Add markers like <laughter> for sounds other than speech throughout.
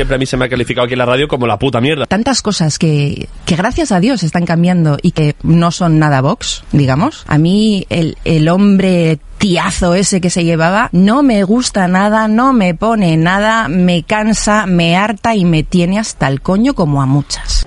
siempre a mí se me ha calificado aquí en la radio como la puta mierda. Tantas cosas que, que gracias a Dios están cambiando y que no son nada Vox, digamos. A mí el, el hombre tiazo ese que se llevaba no me gusta nada, no me pone nada, me cansa, me harta y me tiene hasta el coño como a muchas.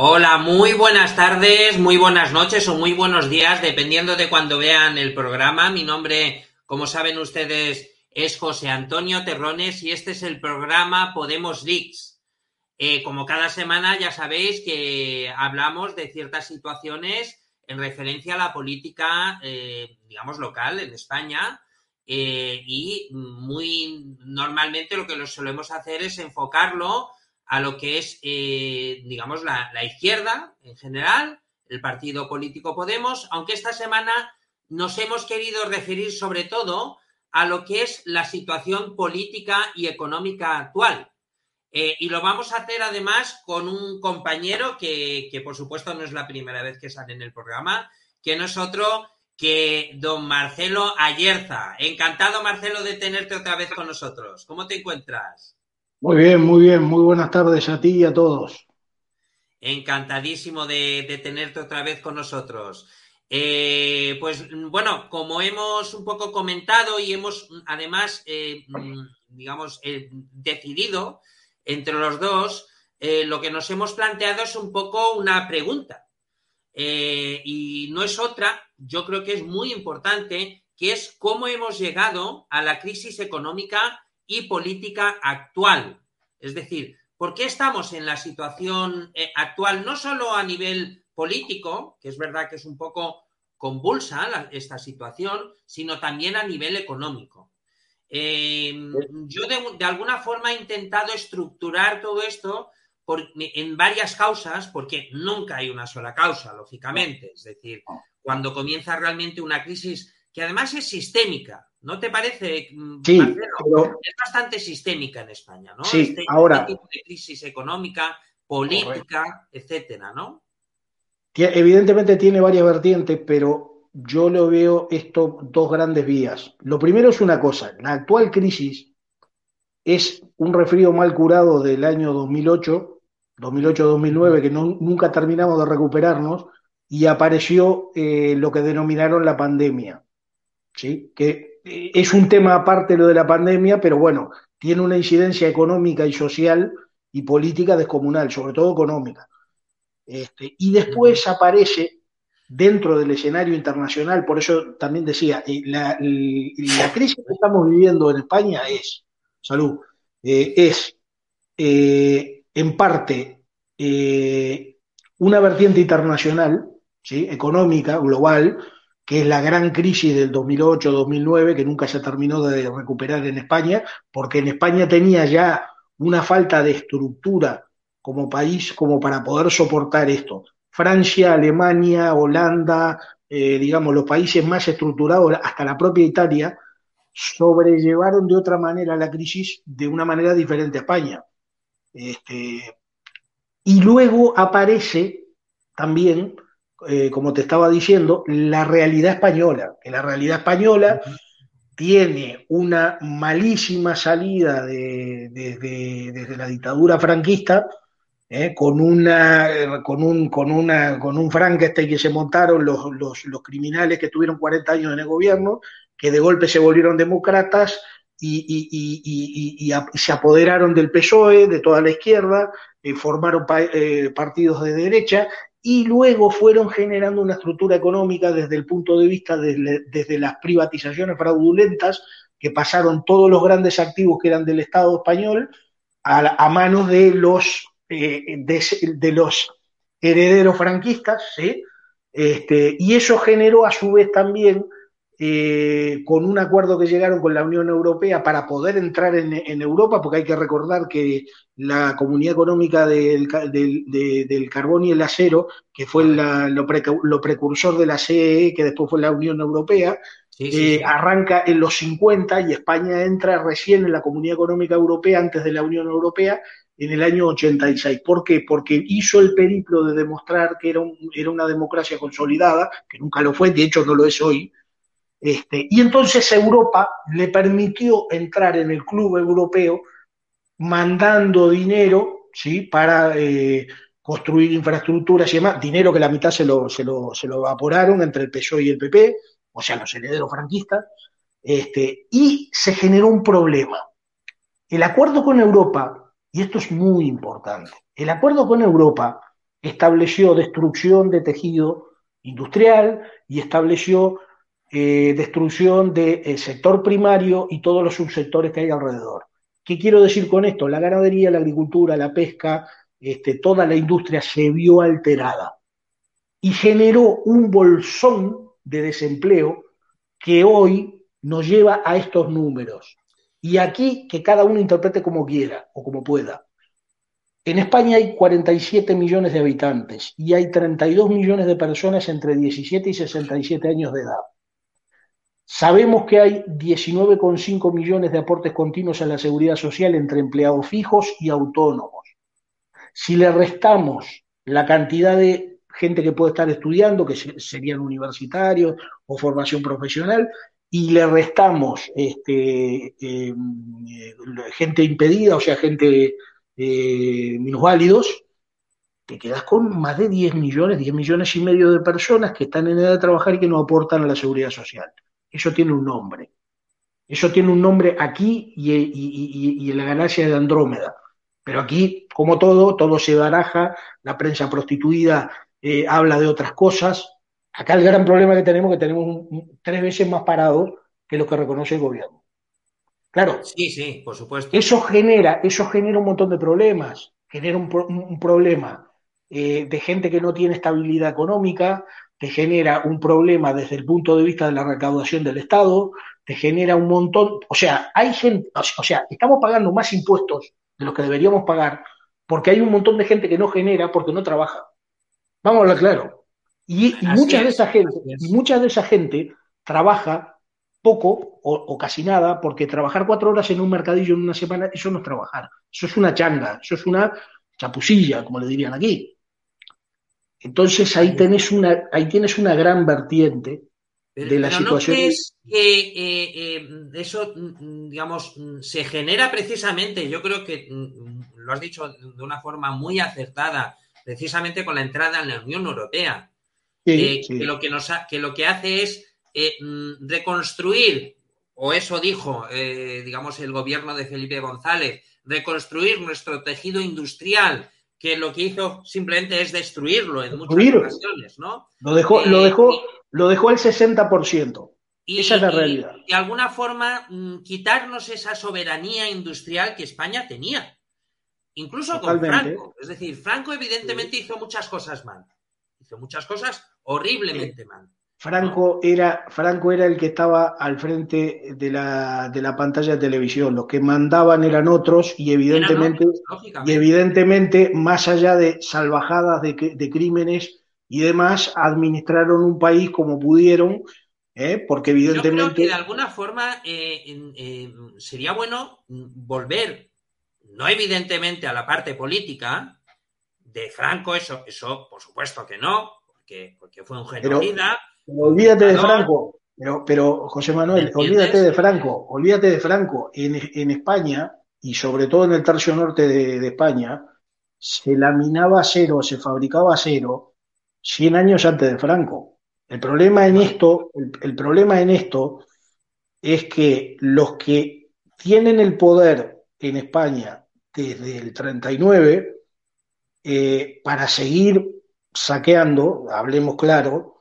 Hola, muy buenas tardes, muy buenas noches o muy buenos días, dependiendo de cuando vean el programa. Mi nombre, como saben ustedes, es José Antonio Terrones y este es el programa Podemos Dix. Eh, como cada semana ya sabéis que hablamos de ciertas situaciones en referencia a la política, eh, digamos, local en España. eh, y muy normalmente lo que lo solemos hacer es enfocarlo a lo que es, eh, digamos, la, la izquierda en general, el partido político Podemos, aunque esta semana nos hemos querido referir sobre todo a lo que es la situación política y económica actual. Eh, y lo vamos a hacer además con un compañero que, que, por supuesto, no es la primera vez que sale en el programa, que no es otro que don Marcelo Ayerza. Encantado, Marcelo, de tenerte otra vez con nosotros. ¿Cómo te encuentras? Muy bien, muy bien. Muy buenas tardes a ti y a todos. Encantadísimo de, tenerte otra vez con nosotros. Eh, pues bueno, como hemos un poco comentado y hemos además, eh, digamos, eh, decidido entre los dos, lo que nos hemos planteado es un poco una pregunta. Y no es otra, yo creo que es muy importante, que es cómo hemos llegado a la crisis económica y política actual. Es decir, ¿por qué estamos en la situación eh, actual, no solo a nivel político, que es verdad que es un poco convulsa la, esta situación, sino también a nivel económico? Eh, yo de, alguna forma he intentado estructurar todo esto por, en varias causas, porque nunca hay una sola causa, lógicamente. Es decir, cuando comienza realmente una crisis que además es sistémica. ¿No te parece, mm, sí, Es bastante sistémica en España, ¿no? Sí, este, ahora. Este tipo de crisis económica, política, etcétera, ¿no? Evidentemente tiene varias vertientes, pero yo lo veo esto dos grandes vías. Lo primero es una cosa, la actual crisis es un resfrío mal curado del año 2008, 2008-2009, que nunca terminamos de recuperarnos, y apareció eh, lo que denominaron la pandemia. ¿Sí? Que eh, es un tema aparte lo de la pandemia, pero bueno, tiene una incidencia económica y social y política descomunal, sobre todo económica. Este, y después aparece dentro del escenario internacional, por eso también decía, eh, la, crisis que estamos viviendo en España es, salud, es en parte una vertiente internacional, ¿sí? económica, global, que es la gran crisis del 2008-2009, que nunca se terminó de recuperar en España, porque en España tenía ya una falta de estructura como país como para poder soportar esto. Francia, Alemania, Holanda, eh, digamos, los países más estructurados, hasta la propia Italia, sobrellevaron de otra manera la crisis de una manera diferente a España. Este, y luego aparece también eh, como te estaba diciendo, la realidad española, que la realidad española tiene una malísima salida desde la dictadura franquista, eh, con, una, con, un, con, una, con un Frankenstein que se montaron los, los, criminales que tuvieron 40 años en el gobierno, que de golpe se volvieron demócratas y, y, se apoderaron del PSOE, de toda la izquierda, eh, formaron partidos de derecha y luego fueron generando una estructura económica desde el punto de vista de, desde las privatizaciones fraudulentas que pasaron todos los grandes activos que eran del Estado español a, manos de los, eh, de, los herederos franquistas, ¿sí? este, y eso generó a su vez también eh, con un acuerdo que llegaron con la Unión Europea para poder entrar en, Europa, porque hay que recordar que la Comunidad Económica del, Carbón y el Acero, que fue lo, precursor de la CEE, que después fue la Unión Europea, eh, arranca en los 50 y España entra recién en la Comunidad Económica Europea antes de la Unión Europea en el año 86. ¿Por qué? Porque hizo el periplo de demostrar que era, era una democracia consolidada, que nunca lo fue, de hecho no lo es hoy, este, y entonces Europa le permitió entrar en el club europeo mandando dinero ¿sí? para eh, construir infraestructuras y demás, dinero que la mitad se lo, se lo, se lo evaporaron entre el PSOE y el PP, o sea, los herederos franquistas, este, y se generó un problema. El acuerdo con Europa, y esto es muy importante, el acuerdo con Europa estableció destrucción de tejido industrial y estableció eh, destrucción del eh, sector primario y todos los subsectores que hay alrededor. ¿Qué quiero decir con esto? La ganadería, la agricultura, la pesca, este, toda la industria se vio alterada y generó un bolsón de desempleo que hoy nos lleva a estos números. Y aquí que cada uno interprete como quiera o como pueda. En España hay 47 millones de habitantes y hay 32 millones de personas entre 17 y 67 años de edad. Sabemos que hay 19,5 millones de aportes continuos a la seguridad social entre empleados fijos y autónomos. Si le restamos la cantidad de gente que puede estar estudiando, que serían universitarios o formación profesional, y le restamos este, em, eh, gente impedida, o sea, gente eh, minusválidos, te quedas con más de 10 millones, 10 millones y medio de personas que están en edad de trabajar y que no aportan a la seguridad social. Eso tiene un nombre. Eso tiene un nombre aquí y, en la galaxia de Andrómeda. Pero aquí, como todo, todo se baraja, la prensa prostituida eh, habla de otras cosas. Acá el gran problema que tenemos es que tenemos tres veces más parados que los que reconoce el gobierno. Claro. Sí, sí, por supuesto. Eso genera, eso genera un montón de problemas. Genera un, problema eh, de gente que no tiene estabilidad económica, te genera un problema desde el punto de vista de la recaudación del Estado, te genera un montón, o sea, hay gente, o sea, estamos pagando más impuestos de los que deberíamos pagar porque hay un montón de gente que no genera porque no trabaja. Vamos a hablar claro. Y, mucha de esa gente, y mucha de esa gente trabaja poco o, casi nada, porque trabajar cuatro horas en un mercadillo en una semana, eso no es trabajar, eso es una changa, eso es una chapusilla, como le dirían aquí. Entonces ahí tenés una, ahí tienes una gran vertiente de la situación. ¿no crees que eh, eh, eso, mm, digamos, mm, se genera precisamente, yo creo que mm, lo has dicho de una forma muy acertada, precisamente con la entrada en la Unión Europea, eh, Que, lo que, nos que lo que hace es reconstruir, o eso dijo, digamos, el gobierno de Felipe González, reconstruir nuestro tejido industrial, que lo que hizo simplemente es destruirlo en muchas ocasiones, ¿no? Lo dejó, lo dejó lo dejó el 60%. Y, esa es la realidad. Y, de alguna forma mm, quitarnos esa soberanía industrial que España tenía. Incluso con Franco. Es decir, Franco evidentemente hizo muchas cosas mal. Hizo muchas cosas horriblemente mal. Franco era, Franco era el que estaba al frente de la, de la pantalla de televisión. Los que mandaban eran otros y evidentemente, y evidentemente más allá de salvajadas de, de crímenes y demás administraron un país como pudieron, ¿eh? porque evidentemente... Yo creo que de alguna forma eh, eh, sería bueno volver, no evidentemente a la parte política de Franco, eso, eso por supuesto que no, porque, porque fue un genocida. Pero, olvídate de Franco, pero, pero José Manuel, olvídate de Franco, olvídate de Franco. En, en, España, y sobre todo en el tercio norte de, de España, se laminaba acero, se fabricaba acero 100 años antes de Franco. El problema en esto, el, problema en esto es que los que tienen el poder en España desde el 39, eh, para seguir saqueando, hablemos claro,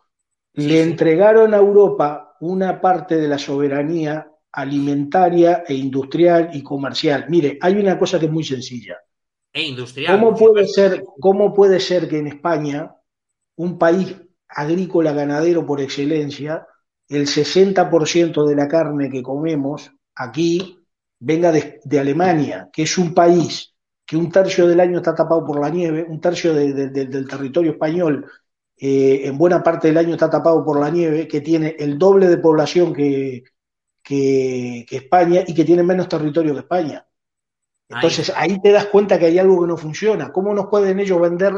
le entregaron a Europa una parte de la soberanía alimentaria e industrial y comercial. Mire, hay una cosa que es muy sencilla. E industrial. ¿Cómo puede ser, cómo puede ser que en España un país agrícola ganadero por excelencia, el 60% de la carne que comemos aquí venga de, Alemania, que es un país que un tercio del año está tapado por la nieve, un tercio del territorio español eh, en buena parte del año está tapado por la nieve, que tiene el doble de población que, que, España y que tiene menos territorio que España. Entonces ahí te das cuenta que hay algo que no funciona. ¿Cómo nos pueden ellos vender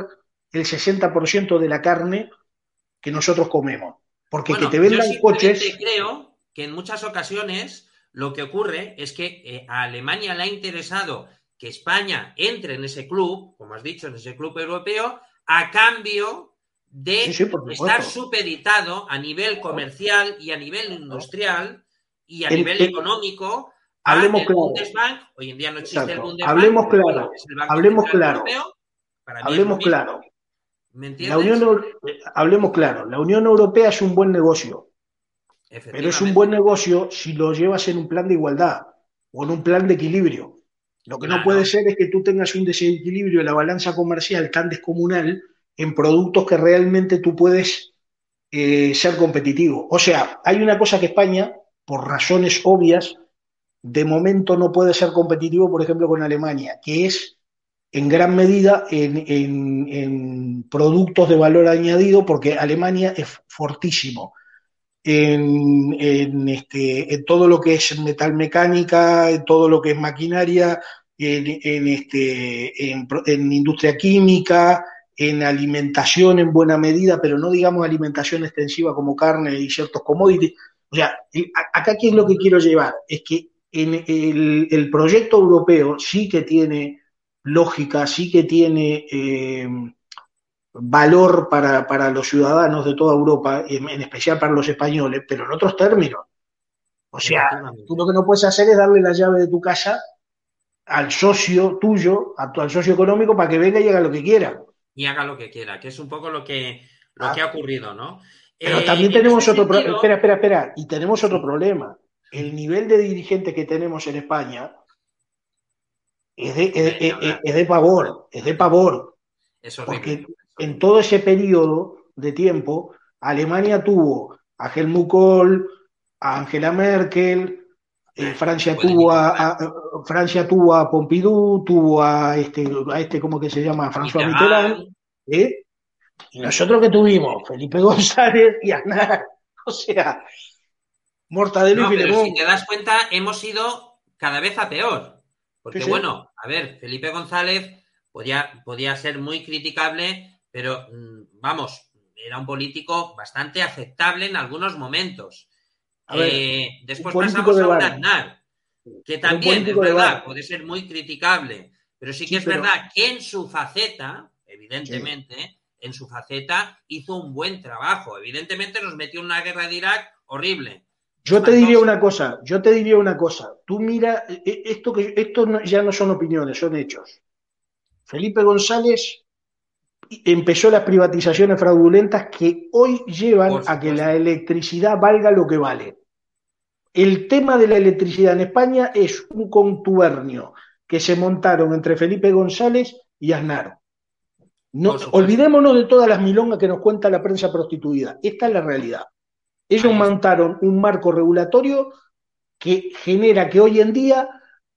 el 60% de la carne que nosotros comemos. Porque que te vendan yo coches. creo que en muchas ocasiones lo que ocurre es que eh, a Alemania le ha interesado que España entre en ese club, como has dicho, en ese club europeo, a cambio de estar supeditado a nivel comercial y a nivel industrial y a nivel económico hablemos claro. Bundesbank. Hoy en día no existe el Bundesbank. Hablemos claro. Hablemos claro. hablemos claro. La Unión, hablemos claro, la Unión Europea es un buen negocio, pero es un buen negocio si lo llevas en un plan de igualdad o en un plan de equilibrio. Lo que no puede ser es que tú tengas un desequilibrio en la balanza comercial tan descomunal en productos que realmente tú puedes eh, ser competitivo. O sea, hay una cosa que España, por razones obvias, de momento no puede ser competitivo, por ejemplo, con Alemania, que es en gran medida en, productos de valor añadido, porque Alemania es fortísimo en, este, en todo lo que es metalmecánica, en todo lo que es maquinaria, en, este, en, industria química, en alimentación en buena medida, pero no digamos alimentación extensiva como carne y ciertos commodities. O sea, acá aquí es lo que quiero llevar, es que en el, el proyecto europeo sí que tiene lógica, sí que tiene eh, valor para, para, los ciudadanos de toda Europa, en, especial para los españoles, pero en otros términos. O sea, tú lo que no puedes hacer es darle la llave de tu casa al socio tuyo, al socio económico, para que venga y haga lo que quiera. Y haga lo que quiera, que es un poco lo que, lo ah. que ha ocurrido, ¿no? Pero también eh, tenemos otro problema. Espera, espera, espera. Y tenemos otro problema. El nivel de dirigente que tenemos en España es de, pavor, es de pavor. porque en todo ese periodo de tiempo, Alemania tuvo a Helmut Kohl, a Angela Merkel, eh, Francia tuvo a, Francia tuvo a Pompidou, tuvo a este, a este ¿cómo que se llama? François Mitterrand, ¿eh? Y nosotros que tuvimos, Felipe González y Aznar. <laughs> O sea, Mortadelo No, y pero Filemón. si te das cuenta, hemos ido cada vez a peor. Porque Sí, sí. bueno, a ver, Felipe González podía, podía ser muy criticable, pero mm, vamos, era un político bastante aceptable en algunos momentos. A ver, Eh, después pasamos de a un. Aznar, que también es verdad, puede ser muy criticable, pero sí que Sí, es pero- verdad que en su faceta, evidentemente, en su faceta hizo un buen trabajo. Evidentemente nos metió en una guerra de Irak horrible. Yo te diría una cosa, yo te diría una cosa. Tú mira, eh, eh, esto que esto no- ya no son opiniones, son hechos. Felipe González empezó las privatizaciones fraudulentas que hoy llevan a que la electricidad valga lo que vale. El tema de la electricidad en España es un contubernio que se montaron entre Felipe González y Aznar. No, olvidémonos de todas las milongas que nos cuenta la prensa prostituida. Esta es la realidad. Ellos montaron un marco regulatorio que genera que hoy en día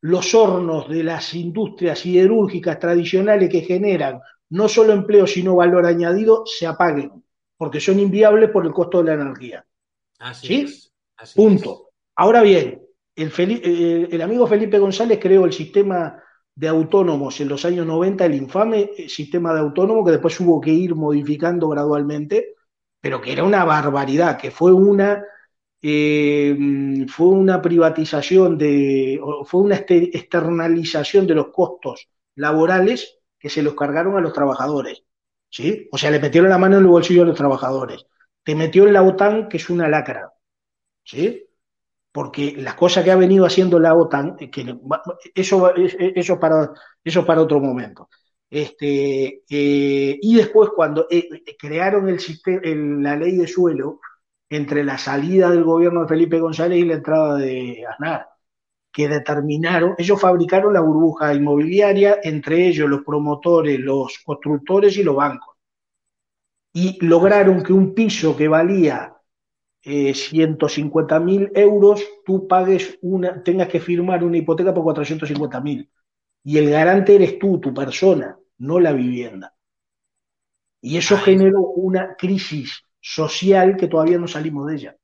los hornos de las industrias siderúrgicas tradicionales que generan no solo empleo sino valor añadido se apaguen porque son inviables por el costo de la energía. Así ¿Sí? es. así Punto. Ahora bien, eh, el amigo Felipe González creó el sistema de autónomos en los años 90, el infame eh, sistema de autónomo que después hubo que ir modificando gradualmente, pero que era una barbaridad, que fue una, eh, fue una privatización de, fue una este- externalización de los costos laborales que se los cargaron a los trabajadores. ¿sí? O sea, le metieron la mano en el bolsillo a los trabajadores. Te metió en la OTAN, que es una lacra. ¿sí? Porque las cosas que ha venido haciendo la OTAN, eh, eso, eso, para, otro momento. Este, eh, y después, cuando eh, crearon el sistema, la ley de suelo, entre la salida del gobierno de Felipe González y la entrada de Aznar, que determinaron, ellos fabricaron la burbuja inmobiliaria, entre ellos los promotores, los constructores y los bancos. Y lograron que un piso que valía eh, 150 mil euros, tú pagues una, tengas que firmar una hipoteca por 450 mil. Y el garante eres tú, tu persona, no la vivienda. Y eso generó una crisis social que todavía no salimos de ella.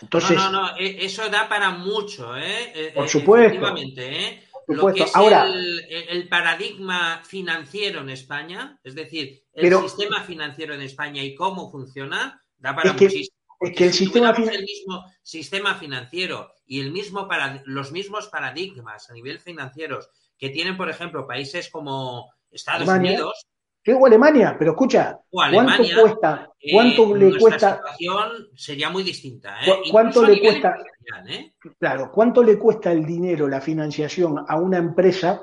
Entonces, no, no, no, e- eso da para mucho, ¿eh? Eh, Por eh, supuesto. efectivamente, ¿eh? Por Lo que supuesto. es Ahora- el, el- paradigma financiero en España, es decir, el Pero- sistema financiero en España y cómo funciona, da para Es muchísimo. Es que el si sistema el mismo sistema financiero y el mismo para, los mismos paradigmas a nivel financieros que tienen, por ejemplo, países como Estados Alemania, Unidos, ¿qué hago Alemania? Pero escucha, Alemania, ¿cuánto cuesta? eh, ¿Cuánto le cuesta? situación sería muy distinta. ¿eh? ¿Cu- cuánto le cuesta? ¿eh? Claro, ¿cuánto le cuesta el dinero, la financiación a una empresa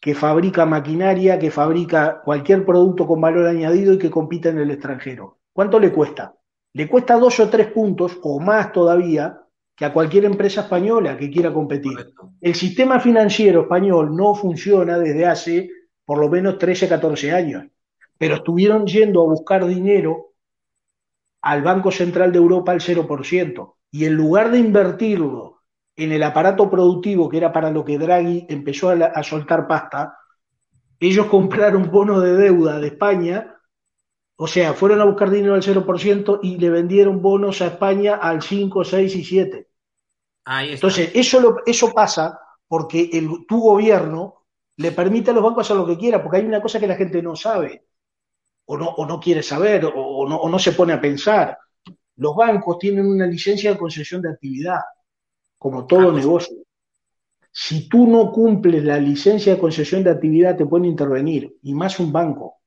que fabrica maquinaria, que fabrica cualquier producto con valor añadido y que compite en el extranjero? ¿Cuánto le cuesta? Le cuesta dos o tres puntos o más todavía que a cualquier empresa española que quiera competir. El sistema financiero español no funciona desde hace por lo menos 13, 14 años, pero estuvieron yendo a buscar dinero al Banco Central de Europa al 0%. Y en lugar de invertirlo en el aparato productivo, que era para lo que Draghi empezó a, la- a soltar pasta, ellos <laughs> compraron bonos de deuda de España, o sea, fueron a buscar dinero al 0% y le vendieron bonos a España al 5, 6 y 7. Ahí está. Entonces, eso, lo- eso pasa porque el, tu gobierno le permite a los bancos hacer lo que quiera, porque hay una cosa que la gente no sabe, o no, o no quiere saber, o, o no, o no se pone a pensar. Los bancos tienen una licencia de concesión de actividad, como todo negocio. Si tú no cumples la licencia de concesión de actividad, te pueden intervenir, y más un banco.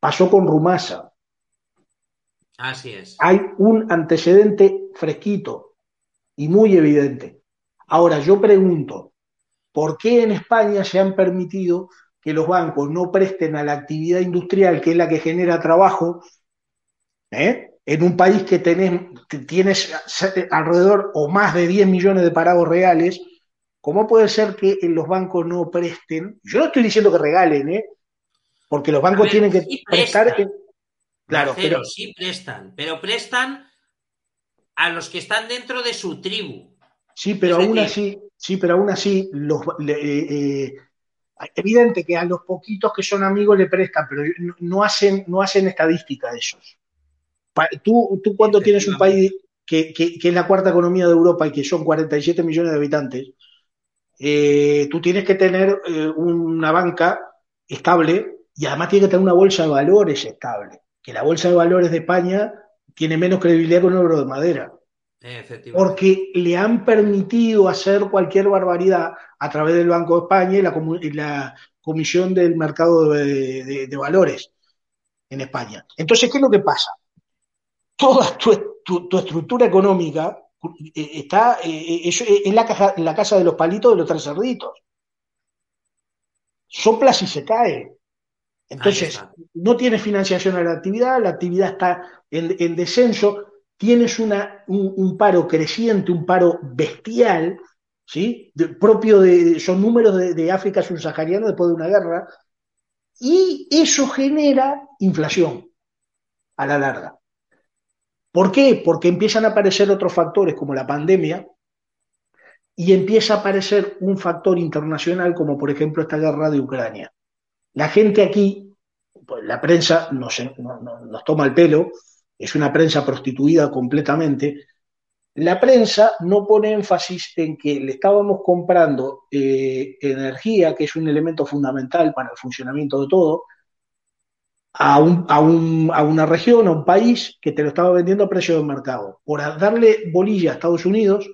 Pasó con Rumasa. Así es. Hay un antecedente fresquito y muy evidente. Ahora, yo pregunto, ¿por qué en España se han permitido que los bancos no presten a la actividad industrial, que es la que genera trabajo, ¿eh? en un país que tenés, que tienes alrededor o más de 10 millones de parados reales? ¿Cómo puede ser que los bancos no presten? Yo no estoy diciendo que regalen, ¿eh? Porque los bancos ver, tienen que sí prestar. prestan. Claro, Marcelo, pero, sí prestan, pero prestan a los que están dentro de su tribu. Sí, pero Es aún decir- así, sí, pero aún así, los, eh, eh, evidente que a los poquitos que son amigos le prestan, pero no, hacen, no hacen estadística de esos. Tú, tú cuando tienes un país, que, es la cuarta economía de Europa y que son 47 millones de habitantes, eh, tú tienes que tener una banca estable y además tienes que tener una bolsa de valores estable. Que la bolsa de valores de España tiene menos credibilidad que un euro de madera. Porque le han permitido hacer cualquier barbaridad a través del Banco de España y la, Comisión del Mercado de, Valores en España. Entonces, ¿qué es lo que pasa? Toda tu, estructura económica eh, está eh, eh, en la, la casa de los palitos de los tres cerditos. Soplas y se cae. Entonces, no tienes financiación a la actividad, la actividad está en descenso, tienes una, un, paro creciente, un paro bestial, ¿sí? propio de, son números de, África subsahariana después de una guerra, y eso genera inflación a la larga. ¿Por qué? Porque empiezan a aparecer otros factores como la pandemia y empieza a aparecer un factor internacional como por ejemplo esta guerra de Ucrania. La gente aquí, pues la prensa nos, toma el pelo, es una prensa prostituida completamente, la prensa no pone énfasis en que le estábamos comprando eh, energía, que es un elemento fundamental para el funcionamiento de todo, a, a, una región, a un país que te lo estaba vendiendo a precio de mercado. Por darle bolilla a Estados Unidos,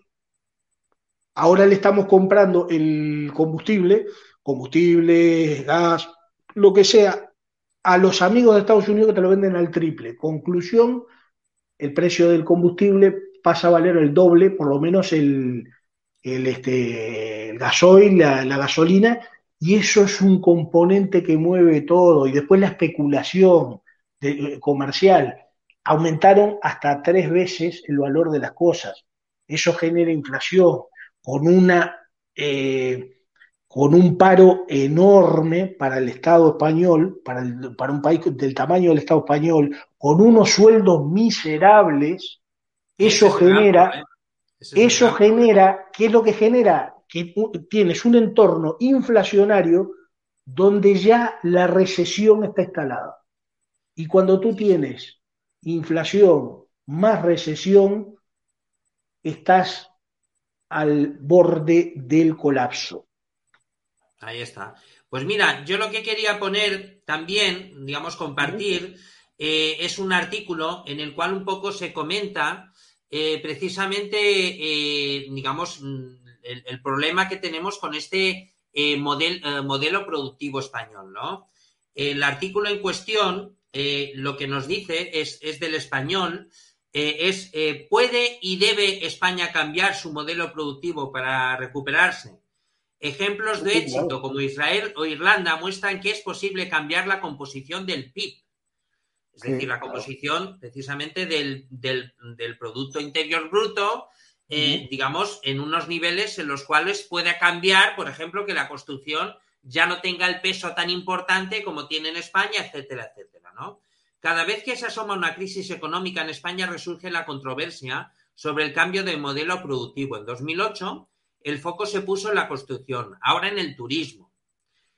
ahora le estamos comprando el combustible, combustible, gas, lo que sea, a los amigos de Estados Unidos que te lo venden al triple. Conclusión, el precio del combustible pasa a valer el doble, por lo menos el, el, este, el gasoil, la, gasolina, y eso es un componente que mueve todo. Y después la especulación de, comercial. Aumentaron hasta tres veces el valor de las cosas. Eso genera inflación con una eh, con un paro enorme para el Estado español, para, para un país del tamaño del Estado español, con unos sueldos miserables, eso genera, ¿eh? eso genera, ¿qué es lo que genera? Que tienes un entorno inflacionario donde ya la recesión está instalada. Y cuando tú tienes inflación más recesión, estás al borde del colapso. Ahí está. Pues mira, yo lo que quería poner también, digamos, compartir, eh, es un artículo en el cual un poco se comenta eh, precisamente, eh, digamos, mm, el, problema que tenemos con este modelo productivo español, ¿no? El artículo en cuestión lo que nos dice es, es del español, es ¿puede y debe España cambiar su modelo productivo para recuperarse? Ejemplos de éxito como Israel o Irlanda muestran que es posible cambiar la composición del PIB, es decir, la composición precisamente del, Producto Interior Bruto, eh, digamos, en unos niveles en los cuales pueda cambiar, por ejemplo, que la construcción ya no tenga el peso tan importante como tiene en España, etcétera, etcétera, ¿no? Cada vez que se asoma una crisis económica en España resurge la controversia sobre el cambio de modelo productivo. En 2008, el foco se puso en la construcción, ahora en el turismo.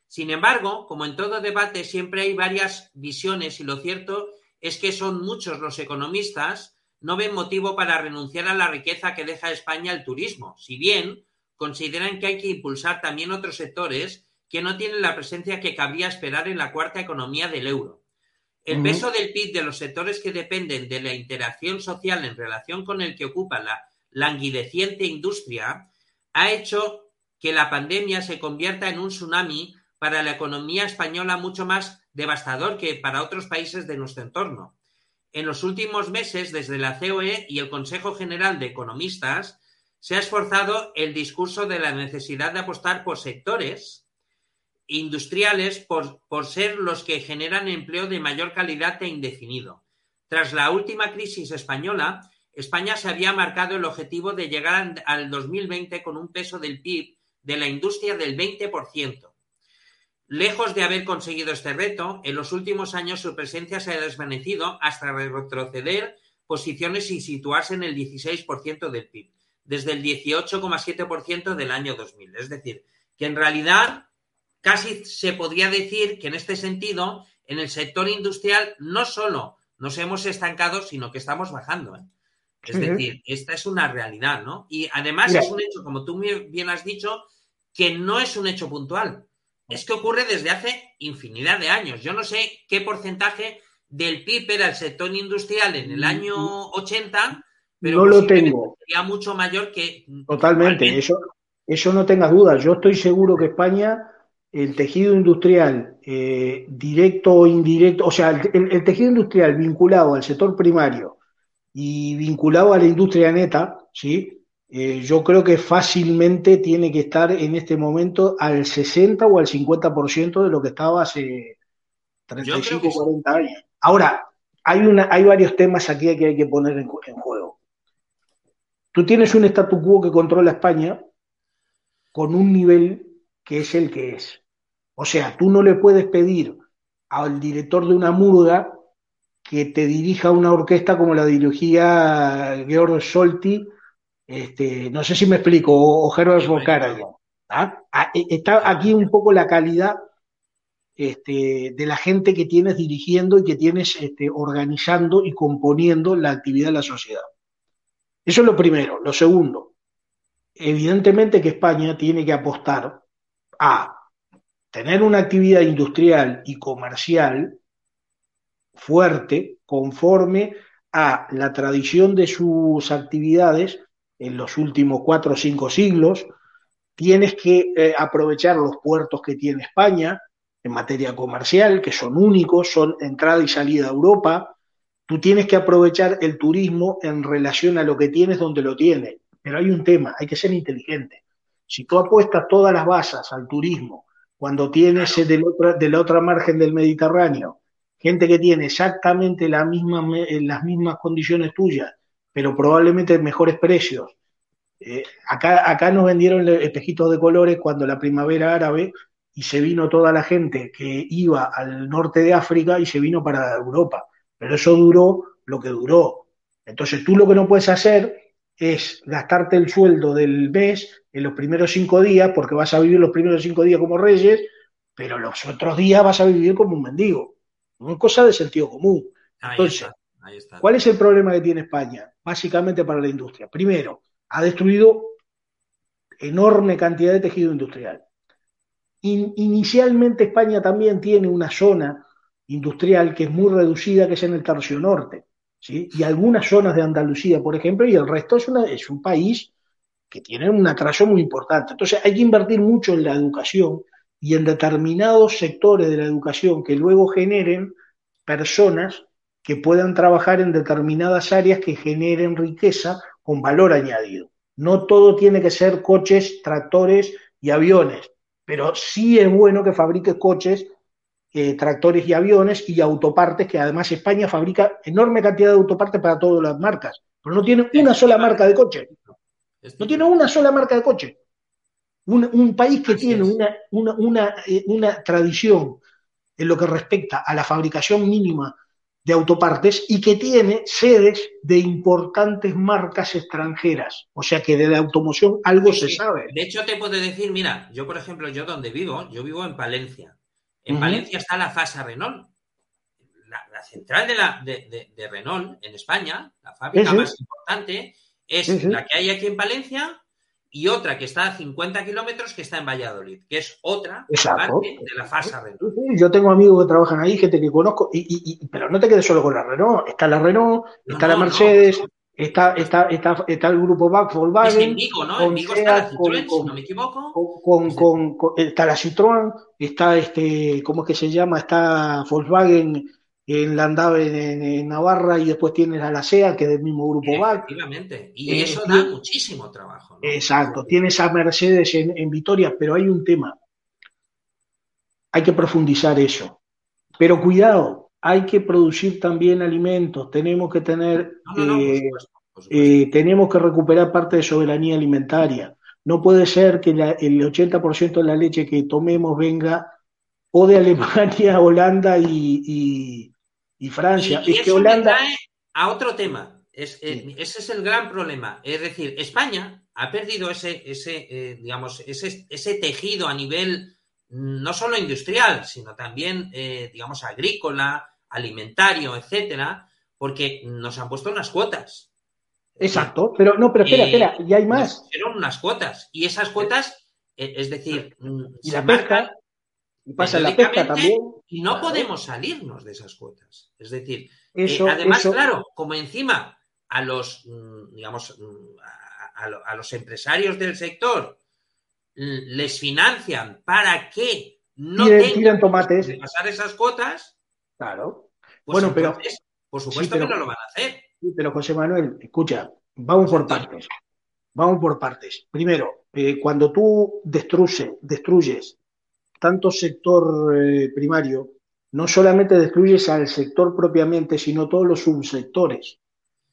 Sin embargo, como en todo debate, siempre hay varias visiones y lo cierto es que son muchos los economistas no ven motivo para renunciar a la riqueza que deja España el turismo, si bien consideran que hay que impulsar también otros sectores que no tienen la presencia que cabría esperar en la cuarta economía del euro. El peso del PIB de los sectores que dependen de la interacción social en relación con el que ocupa la languideciente industria ha hecho que la pandemia se convierta en un tsunami para la economía española mucho más devastador que para otros países de nuestro entorno. En los últimos meses, desde la COE y el Consejo General de Economistas, se ha esforzado el discurso de la necesidad de apostar por sectores industriales por, por ser los que generan empleo de mayor calidad e indefinido. Tras la última crisis española, España se había marcado el objetivo de llegar al 2020 con un peso del PIB de la industria del 20%. Lejos de haber conseguido este reto, en los últimos años su presencia se ha desvanecido hasta retroceder posiciones y situarse en el 16% del PIB, desde el 18,7% del año 2000. Es decir, que en realidad casi se podría decir que en este sentido, en el sector industrial no solo nos hemos estancado, sino que estamos bajando. ¿eh? Es decir, esta es una realidad, ¿no? Y además es un hecho, como tú bien has dicho, que no es un hecho puntual. Es que ocurre desde hace infinidad de años. Yo no sé qué porcentaje del PIB era el sector industrial en el año 80, pero no lo tengo. sería mucho mayor que. Totalmente, eso, eso no tengas dudas. Yo estoy seguro que España, el tejido industrial, eh, directo o indirecto, o sea, el, tejido industrial vinculado al sector primario y vinculado a la industria neta, ¿sí? Eh, yo creo que fácilmente tiene que estar en este momento al 60 o al 50% de lo que estaba hace 35 o 40 años. Ahora, hay, una, hay varios temas aquí que hay que poner en, juego. Tú tienes un statu quo que controla España con un nivel que es el que es. O sea, tú no le puedes pedir al director de una murga que te dirija una orquesta como la dirigía Georg Solti este, no sé si me explico, o, Gervas Bocara. ¿ah? Ah, e, está aquí un poco la calidad este, de la gente que tienes dirigiendo y que tienes este, organizando y componiendo la actividad de la sociedad. Eso es lo primero. Lo segundo, evidentemente que España tiene que apostar a tener una actividad industrial y comercial fuerte, conforme a la tradición de sus actividades en los últimos cuatro o cinco siglos, tienes que eh, aprovechar los puertos que tiene España en materia comercial, que son únicos, son entrada y salida a Europa, tú tienes que aprovechar el turismo en relación a lo que tienes donde lo tienes. Pero hay un tema, hay que ser inteligente. Si tú apuestas todas las basas al turismo, cuando tienes del de la otra margen del Mediterráneo, gente que tiene exactamente la misma, las mismas condiciones tuyas, pero probablemente mejores precios. Eh, acá, acá nos vendieron espejitos de colores cuando la primavera árabe y se vino toda la gente que iba al norte de África y se vino para Europa. Pero eso duró lo que duró. Entonces tú lo que no puedes hacer es gastarte el sueldo del mes en los primeros cinco días, porque vas a vivir los primeros cinco días como reyes, pero los otros días vas a vivir como un mendigo. Una cosa de sentido común. Entonces, ¿cuál es el problema que tiene España? básicamente para la industria. Primero, ha destruido enorme cantidad de tejido industrial. inicialmente España también tiene una zona industrial que es muy reducida, que es en el tercio norte, ¿sí? y algunas zonas de Andalucía, por ejemplo, y el resto es, una, es un país que tiene un atraso muy importante. Entonces hay que invertir mucho en la educación y en determinados sectores de la educación que luego generen personas que puedan trabajar en determinadas áreas que generen riqueza con valor añadido. No todo tiene que ser coches, tractores y aviones, pero sí es bueno que fabrique coches, eh, tractores y aviones y autopartes, que además España fabrica enorme cantidad de autopartes para todas las marcas, pero no tiene una sola marca de coche. No tiene una sola marca de coche. Un, país que tiene una, una, eh, una tradición en lo que respecta a la fabricación mínima de autopartes y que tiene sedes de importantes marcas extranjeras. O sea que de la automoción algo se sabe. De hecho, te puedo decir, mira, yo por ejemplo, yo donde vivo, yo vivo en Palencia. En Palencia está la FASA Renault. La, central de, la, de, Renault en España, la fábrica más importante, es la que hay aquí en Palencia y otra que está a 50 kilómetros que está en Valladolid, que es otra parte de la FASA Renault. Yo tengo amigos que trabajan ahí, gente que conozco, y, pero no te quedes solo con la Renault, está la Renault, está la Mercedes, está, está, está, está, el grupo Volkswagen. Es en Vigo, ¿no? En Vigo está la Citroën, si no me equivoco. Con, está la Citroën, está este, ¿cómo es que se llama? Está Volkswagen en la en, Navarra y después tienes a la SEA, que es del mismo grupo VAC. Efectivamente, y eh, eso da muchísimo trabajo. Exacto, tienes a Mercedes en, Vitoria, pero hay un tema. Hay que profundizar eso. Pero cuidado, hay que producir también alimentos, tenemos que tener, eh, eh, tenemos que recuperar parte de soberanía alimentaria. No puede ser que el 80% de la leche que tomemos venga o de Alemania, <laughs> Holanda y, y Francia. Y, es que Holanda. a otro tema. Es, eh, Ese es el gran problema. Es decir, España ha perdido ese, ese eh, digamos, ese, ese tejido a nivel no solo industrial, sino también, eh, digamos, agrícola, alimentario, etcétera, porque nos han puesto unas cuotas. Exacto, pero no, pero espera, espera, y hay más. Eran unas cuotas, y esas cuotas, eh, es decir, mm, y la pesca, y pasa la pesca también. Y no podemos salirnos de esas cuotas. Es decir, eh, además, claro, como encima a los, mm, digamos, mm, a, los empresarios del sector les financian para que no tengan tomates. que pasar esas cuotas. Claro. Pues bueno, pero. Por supuesto que no lo van a hacer. pero José Manuel, escucha, vamos por partes. Vamos por partes. Primero, eh, cuando tú destruyes, destruyes tanto sector eh, primario, no solamente destruyes al sector propiamente, sino todos los subsectores.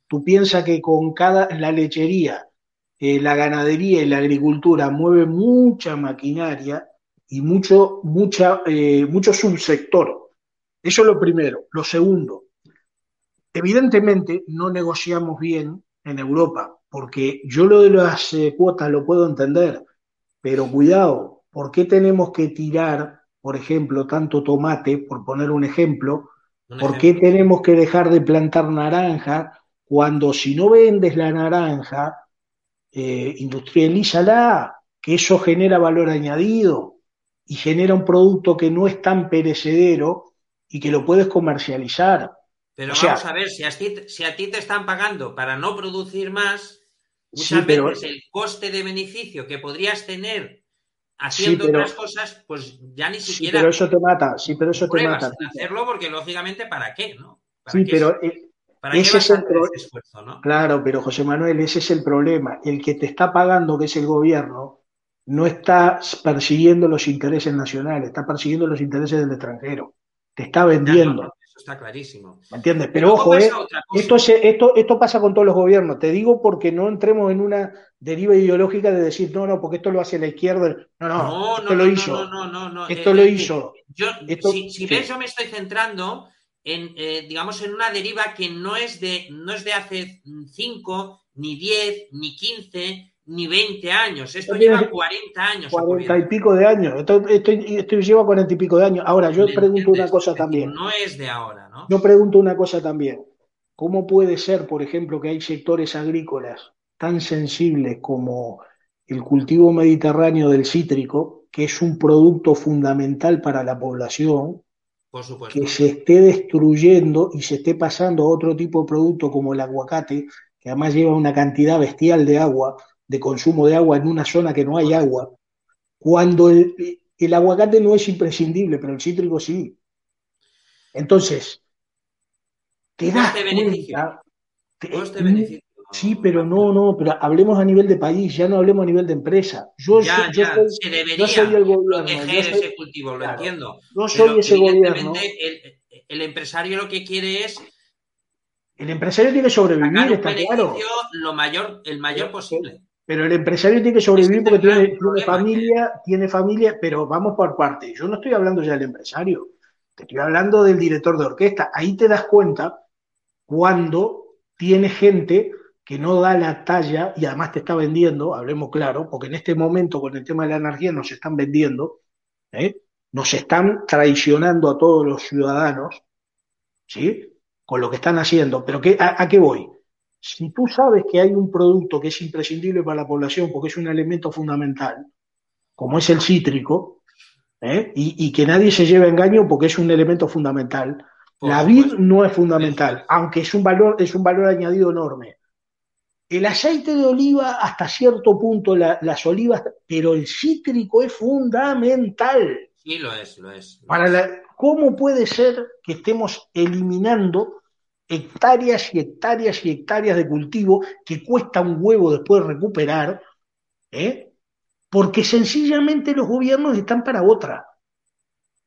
Tú piensas que con cada la lechería, eh, la ganadería y la agricultura mueve mucha maquinaria y mucho, mucha, mucho subsector. Eso es lo primero. Lo segundo, Evidentemente no negociamos bien en Europa, porque yo lo de las eh, cuotas lo puedo entender, pero cuidado, ¿por qué tenemos que tirar, por ejemplo, tanto tomate, por poner un ejemplo? ¿Por qué tenemos que dejar de plantar naranja cuando si no vendes la naranja, eh, industrialízala, que eso genera valor añadido y genera un producto que no es tan perecedero y que lo puedes comercializar? Pero vamos a ver, si a, ti, si a ti te están pagando para no producir más, muchas veces el coste de beneficio que podrías tener haciendo otras cosas, pues ya ni siquiera. Sí, pero eso te mata, sí, pero eso te mata. hacerlo porque lógicamente, ¿para qué? ¿no? sí, pero ese es el esfuerzo, ¿no? Claro, pero José Manuel, ese es el problema. El que te está pagando, que es el gobierno, no está persiguiendo los intereses nacionales, está persiguiendo los intereses del extranjero. Te está vendiendo está clarísimo. ¿Me entiendes? Pero, ojo, eh, esto, esto, esto pasa con todos los gobiernos. Te digo porque no entremos en una deriva ideológica de decir, no, no, porque esto lo hace la izquierda. No, no, esto lo hizo. Esto lo hizo. Yo, si, ves, yo me estoy centrando en, eh, digamos, en una deriva que no es de, no es de hace 5, ni 10, ni 15, ni 20 años. Esto lleva 40 años. 40 y pico de años. Esto, esto, lleva 40 y pico de años. Ahora, yo pregunto una cosa también. No es de ahora, ¿no? Yo pregunto una cosa también. ¿Cómo puede ser, por ejemplo, que hay sectores agrícolas tan sensibles como el cultivo mediterráneo del cítrico, que es un producto fundamental para la población, que se esté destruyendo y se esté pasando a otro tipo de producto como el aguacate, que además lleva una cantidad bestial de agua, de consumo de agua en una zona que no hay agua, cuando el, aguacate no es imprescindible, pero el cítrico sí. Entonces, te das beneficio. Sí, pero no, no, pero hablemos a nivel de país, ya no hablemos a nivel de empresa. Yo, ya, yo, ya, se debería soy el gobierno, proteger ese cultivo, lo entiendo. Yo soy ese gobierno. El, el, empresario lo que quiere es el empresario tiene que sobrevivir, está claro. Lo mayor, el mayor posible. Pero el empresario tiene que sobrevivir porque tiene, familia, tiene familia, pero vamos por parte. Yo no estoy hablando ya del empresario, te estoy hablando del director de orquesta. Ahí te das cuenta cuando tiene gente que no da la talla y además te está vendiendo, hablemos claro, porque en este momento con el tema de la energía nos están vendiendo, ¿eh? nos están traicionando a todos los ciudadanos, ¿sí? Con lo que están haciendo. Pero ¿qué, a qué voy? Si tú sabes que hay un producto que es imprescindible para la población porque es un elemento fundamental, como es el cítrico, ¿eh? y, que nadie se lleve a engaño porque es un elemento fundamental, la vid no es fundamental, aunque es un valor, es un valor añadido enorme. El aceite de oliva hasta cierto punto, las olivas, pero el cítrico es fundamental. Sí, lo es, lo es. para ¿Cómo puede ser que estemos eliminando hectáreas y hectáreas y hectáreas de cultivo que cuesta un huevo después recuperar, ¿eh? porque sencillamente los gobiernos están para otra.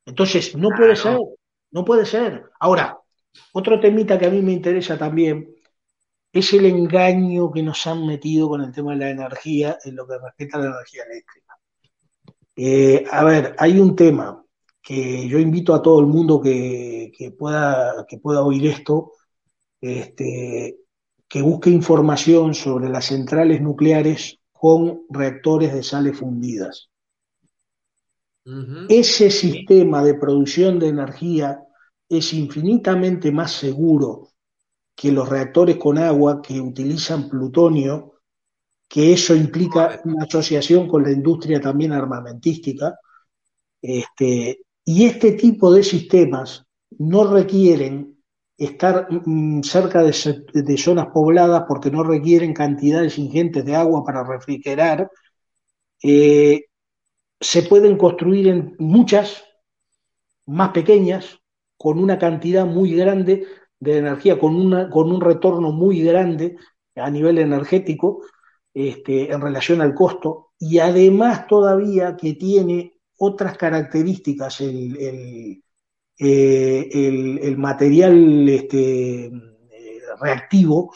Entonces, no puede ser, no puede ser. Ahora, otro temita que a mí me interesa también es el engaño que nos han metido con el tema de la energía en lo que respecta a la energía eléctrica. Eh, a ver, hay un tema que yo invito a todo el mundo que, que, pueda, que pueda oír esto este, que busque información sobre las centrales nucleares con reactores de sales fundidas. Ese sistema de producción de energía es infinitamente más seguro que los reactores con agua que utilizan plutonio, que eso implica una asociación con la industria también armamentística, este, y este tipo de sistemas no requieren estar mm, cerca de, zonas pobladas porque no requieren cantidades ingentes de agua para refrigerar. Eh, se pueden construir en muchas más pequeñas con una cantidad muy grande de energía, con, una, con un retorno muy grande a nivel energético este, en relación al costo y además todavía que tiene otras características el, eh, el, material este, reactivo,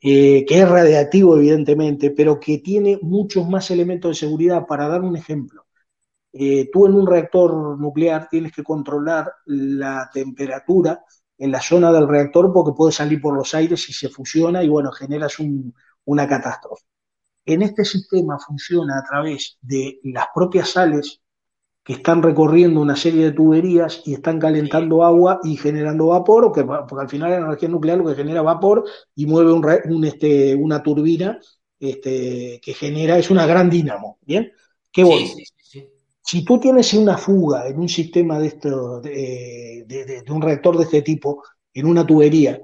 eh, que es radiactivo evidentemente, pero que tiene muchos más elementos de seguridad. Para dar un ejemplo, eh, tú en un reactor nuclear tienes que controlar la temperatura en la zona del reactor porque puede salir por los aires si se fusiona y bueno, generas una catástrofe. En este sistema funciona a través de las propias sales que están recorriendo una serie de tuberías y están calentando agua y generando vapor, o que, porque al final la energía nuclear lo que genera vapor y mueve un, este, una turbina este, que genera, es una gran dínamo, ¿bien? ¿Qué voy? si tú tienes una fuga en un sistema de, esto, de, un reactor de este tipo, en una tubería,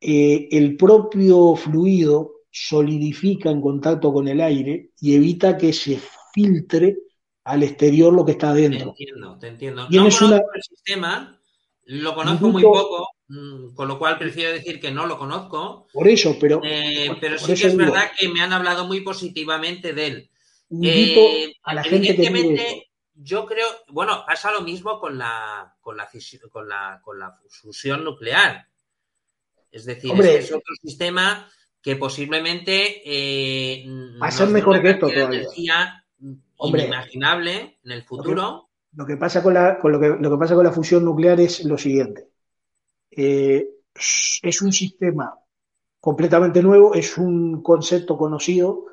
eh, el propio fluido solidifica en contacto con el aire y evita que se filtre al exterior lo que está adentro. Te entiendo, te entiendo. no conozco el sistema, lo conozco muy poco, mm, con lo cual prefiero decir que no lo conozco. Por eso, pero... Eh, pero sí que es verdad que me han hablado muy positivamente de él. Eh, a la gente que yo creo, bueno, pasa lo mismo con la, con la, con la, con la fusión nuclear. Es decir, es otro sistema que posiblemente eh, va a ser mejor que esto todavía inimaginable en el futuro. Lo que, pasa con la, con lo que, lo que pasa con la fusión nuclear es lo siguiente. Eh, es un sistema completamente nuevo, es un concepto conocido,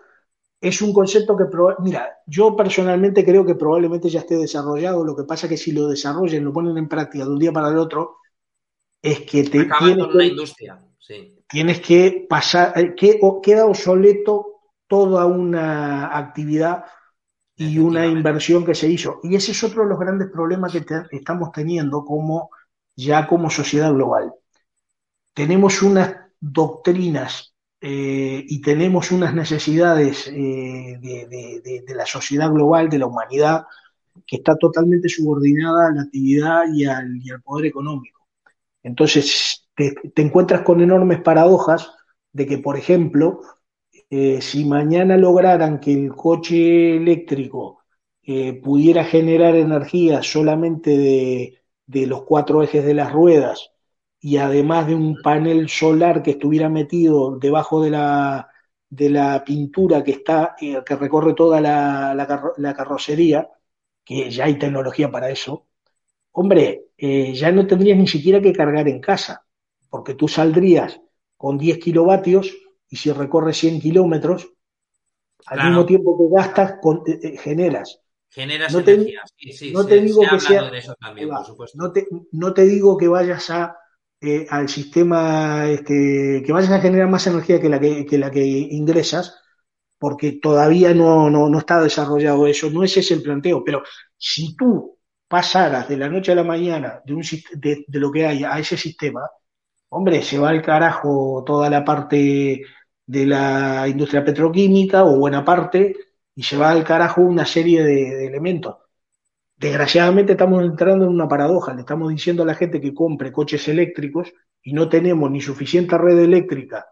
es un concepto que, mira, yo personalmente creo que probablemente ya esté desarrollado, lo que pasa es que si lo desarrollan, lo ponen en práctica de un día para el otro, es que te tienes que, industria, tienes que pasar, eh, que, queda obsoleto toda una actividad y una inversión que se hizo. Y ese es otro de los grandes problemas que estamos teniendo como ya como sociedad global. Tenemos unas doctrinas eh, y tenemos unas necesidades eh, de, la sociedad global, de la humanidad, que está totalmente subordinada a la actividad y al, poder económico. Entonces, te, te encuentras con enormes paradojas de que, por ejemplo, eh, si mañana lograran que el coche eléctrico eh, pudiera generar energía solamente de, los cuatro ejes de las ruedas y además de un panel solar que estuviera metido debajo de la, de la pintura que está, eh, que recorre toda la, la, carrocería, que ya hay tecnología para eso, hombre, ya no tendrías ni siquiera que cargar en casa, porque tú saldrías con 10 kilovatios y si recorres 100 kilómetros, al mismo tiempo que gastas, eh, eh, generas. Generas energía, no te digo que sea, no, te, digo que vayas a eh, al sistema, este, que vayas a generar más energía que la que, la que ingresas, porque todavía no, no, está desarrollado eso, no ese es el planteo, pero si tú pasaras de la noche a la mañana de, un, de, de lo que hay a ese sistema, hombre, se va al carajo toda la parte de la industria petroquímica o buena parte y se va al carajo una serie de, elementos. Desgraciadamente estamos entrando en una paradoja, le estamos diciendo a la gente que compre coches eléctricos y no tenemos ni suficiente red eléctrica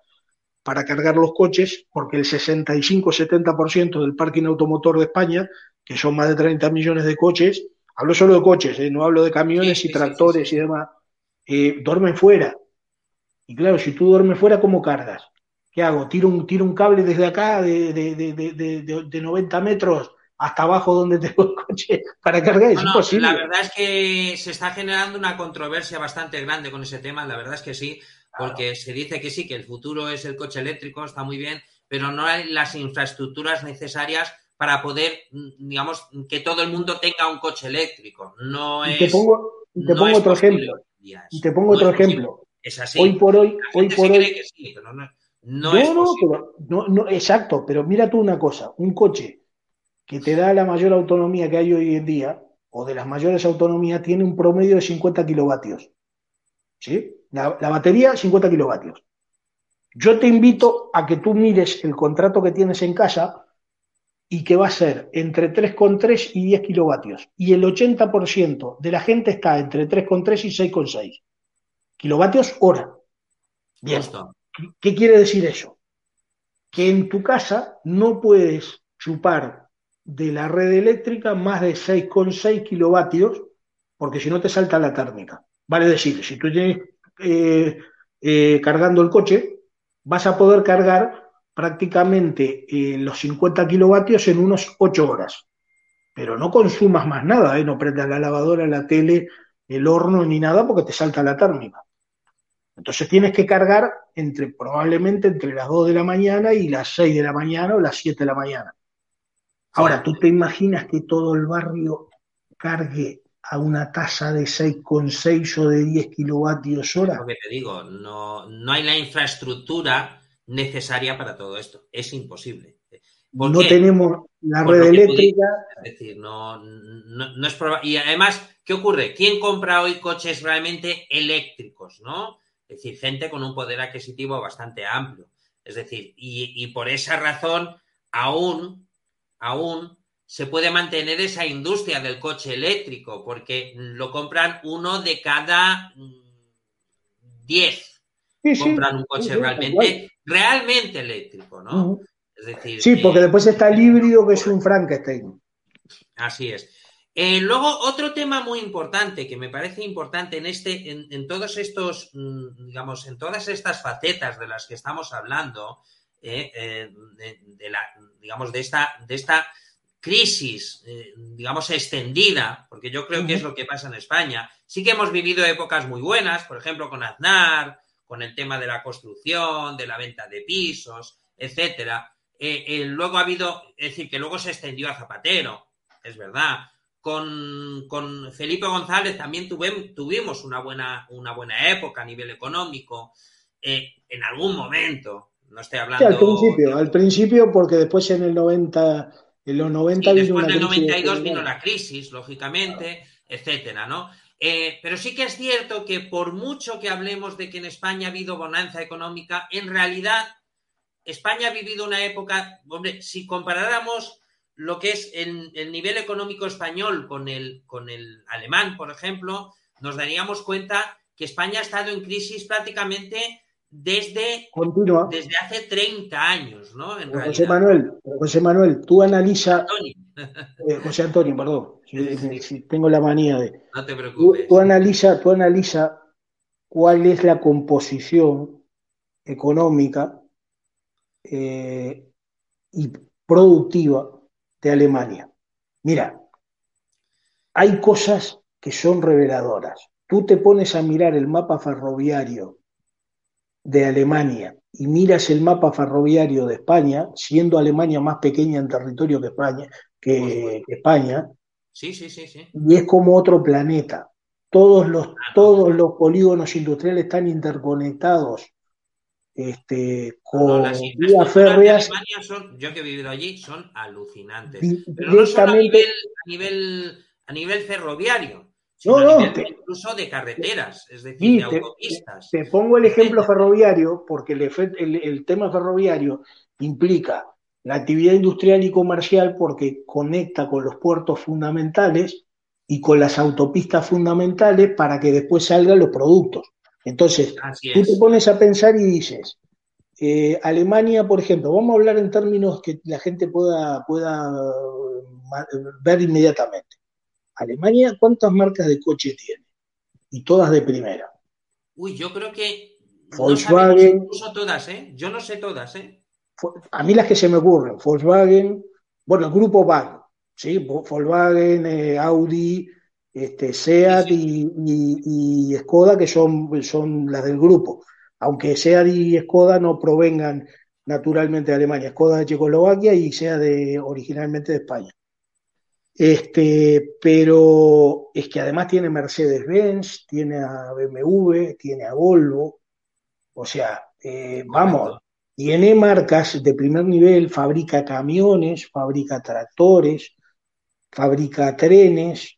para cargar los coches, porque el 65-70% del parking automotor de España, que son más de 30 millones de coches, hablo solo de coches, ¿eh? no hablo de camiones y tractores y demás, eh, duermen fuera. Y claro, si tú duermes fuera, ¿cómo cargas? ¿Qué hago? ¿Tiro un, tiro un cable desde acá de, de, 90 metros hasta abajo donde <laughs> tengo el coche para cargar? Es imposible. La verdad es que se está generando una controversia bastante grande con ese tema, la verdad es que sí, porque se dice que sí, que el futuro es el coche eléctrico, está muy bien, pero no hay las infraestructuras necesarias para poder, digamos, que todo el mundo tenga un coche eléctrico. No y te pongo, te pongo otro ejemplo. Y te pongo otro ejemplo. Es así. Hoy por hoy, hoy por hoy. Sí, no, no, es pero, no, no, exacto, pero mira tú una cosa, un coche que te da la mayor autonomía que hay hoy en día, o de las mayores autonomías, tiene un promedio de 50 kilovatios. ¿Sí? La, la batería, 50 kilovatios. Yo te invito a que tú mires el contrato que tienes en casa y que va a ser entre 3,3 y 10 kilovatios. Y el 80% de la gente está entre 3,3 y 6,6 kilovatios hora. Bien. ¿Qué quiere decir eso? Que en tu casa no puedes chupar de la red eléctrica más de 6,6 kilovatios, porque si no te salta la térmica. Vale decir, si tú tienes eh, eh, cargando el coche, vas a poder cargar prácticamente eh, los 50 kilovatios en unos 8 horas. Pero no consumas más nada, no prendas la lavadora, la tele, el horno ni nada porque te salta la térmica. Entonces tienes que cargar entre probablemente entre las 2 de la mañana y las 6 de la mañana o las 7 de la mañana. Ahora, ¿tú te imaginas que todo el barrio cargue a una tasa de 6,6 o de 10 kilovatios hora? Lo que te digo, no, no hay la infraestructura necesaria para todo esto. Es imposible. no tenemos la red eléctrica. Es decir, no, no, es probable. Y además, ¿qué ocurre? ¿Quién compra hoy coches realmente eléctricos? ¿no? Es decir, gente con un poder adquisitivo bastante amplio. Es decir, y, por esa razón, aún, aún se puede mantener esa industria del coche eléctrico, porque lo compran uno de cada diez. compran un coche realmente, realmente eléctrico, ¿no? Es decir, sí, porque después está el híbrido que es un Frankenstein. Así es. Eh, luego, otro tema muy importante que me parece importante en este, en, todos estos, mm, digamos, en todas estas facetas de las que estamos hablando, eh, eh, de, la, digamos, de esta, de esta crisis, digamos, extendida, porque yo creo que es lo que pasa en España. Sí que hemos vivido épocas muy buenas, por ejemplo, con Aznar, con el tema de la construcción, de la venta de pisos, etcétera. luego ha habido, es decir, que luego se extendió a Zapatero, es verdad con, Felipe González también tuvimos una buena, una buena época a nivel económico, eh, en algún momento, no estoy hablando... al principio, al principio porque después en el 90, en los 90 después del 92 vino la crisis, lógicamente, etcétera, ¿no? Eh, pero sí que es cierto que por mucho que hablemos de que en España ha habido bonanza económica, en realidad España ha vivido una época, hombre, si comparáramos lo que es el, nivel económico español con el, con el alemán, por ejemplo, nos daríamos cuenta que España ha estado en crisis prácticamente desde, desde hace 30 años, ¿no? José Manuel, José Manuel, tú analiza... <laughs> Eh, José Antonio, perdón, si, tengo la manía de... No te preocupes. Tú, analiza, tú analiza cuál es la composición económica eh, y productiva de Alemania. Mira, hay cosas que son reveladoras. Tú te pones a mirar el mapa ferroviario de Alemania y miras el mapa ferroviario de España, siendo Alemania más pequeña en territorio que España, que, España sí, sí, sí, sí. y es como otro planeta. Todos los, ah, todos los polígonos industriales están interconectados este, con las vías férreas. son, yo que he vivido allí, son alucinantes. Pero no solo a nivel, a nivel, a nivel ferroviario, sino no, a nivel incluso de carreteras, es decir, de autopistas. Te, pongo el ejemplo ferroviario porque el, el, el tema ferroviario implica la actividad industrial y comercial porque conecta con los puertos fundamentales y con las autopistas fundamentales para que después salgan los productos. Entonces, tú te pones a pensar y dices, eh, Alemania, por ejemplo, vamos a hablar en términos que la gente pueda, pueda ver inmediatamente. Alemania, ¿cuántas marcas de coche tiene? Y todas de primera. Uy, yo creo que Volkswagen. incluso todas, ¿eh? Yo no sé todas, ¿eh? A mí las que se me ocurren, Volkswagen, bueno, el grupo VAG, ¿sí? Volkswagen, eh, Audi, este, SEAT Y, Skoda, que son, son las del grupo, aunque SEAT y Skoda no provengan naturalmente de Alemania, Skoda de Checoslovaquia y sea de originalmente de España. Este, pero es que además tiene Mercedes-Benz, tiene a BMW, tiene a Volvo, o sea, eh, vamos, tiene marcas de primer nivel, fabrica camiones, fabrica tractores, fabrica trenes,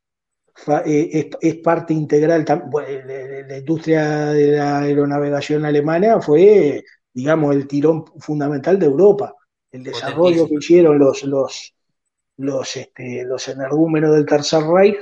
eh, es, parte integral, la industria de la aeronavegación alemana fue, digamos, el tirón fundamental de Europa. El desarrollo que hicieron los, los, los, este, los energúmenos del Tercer Reich,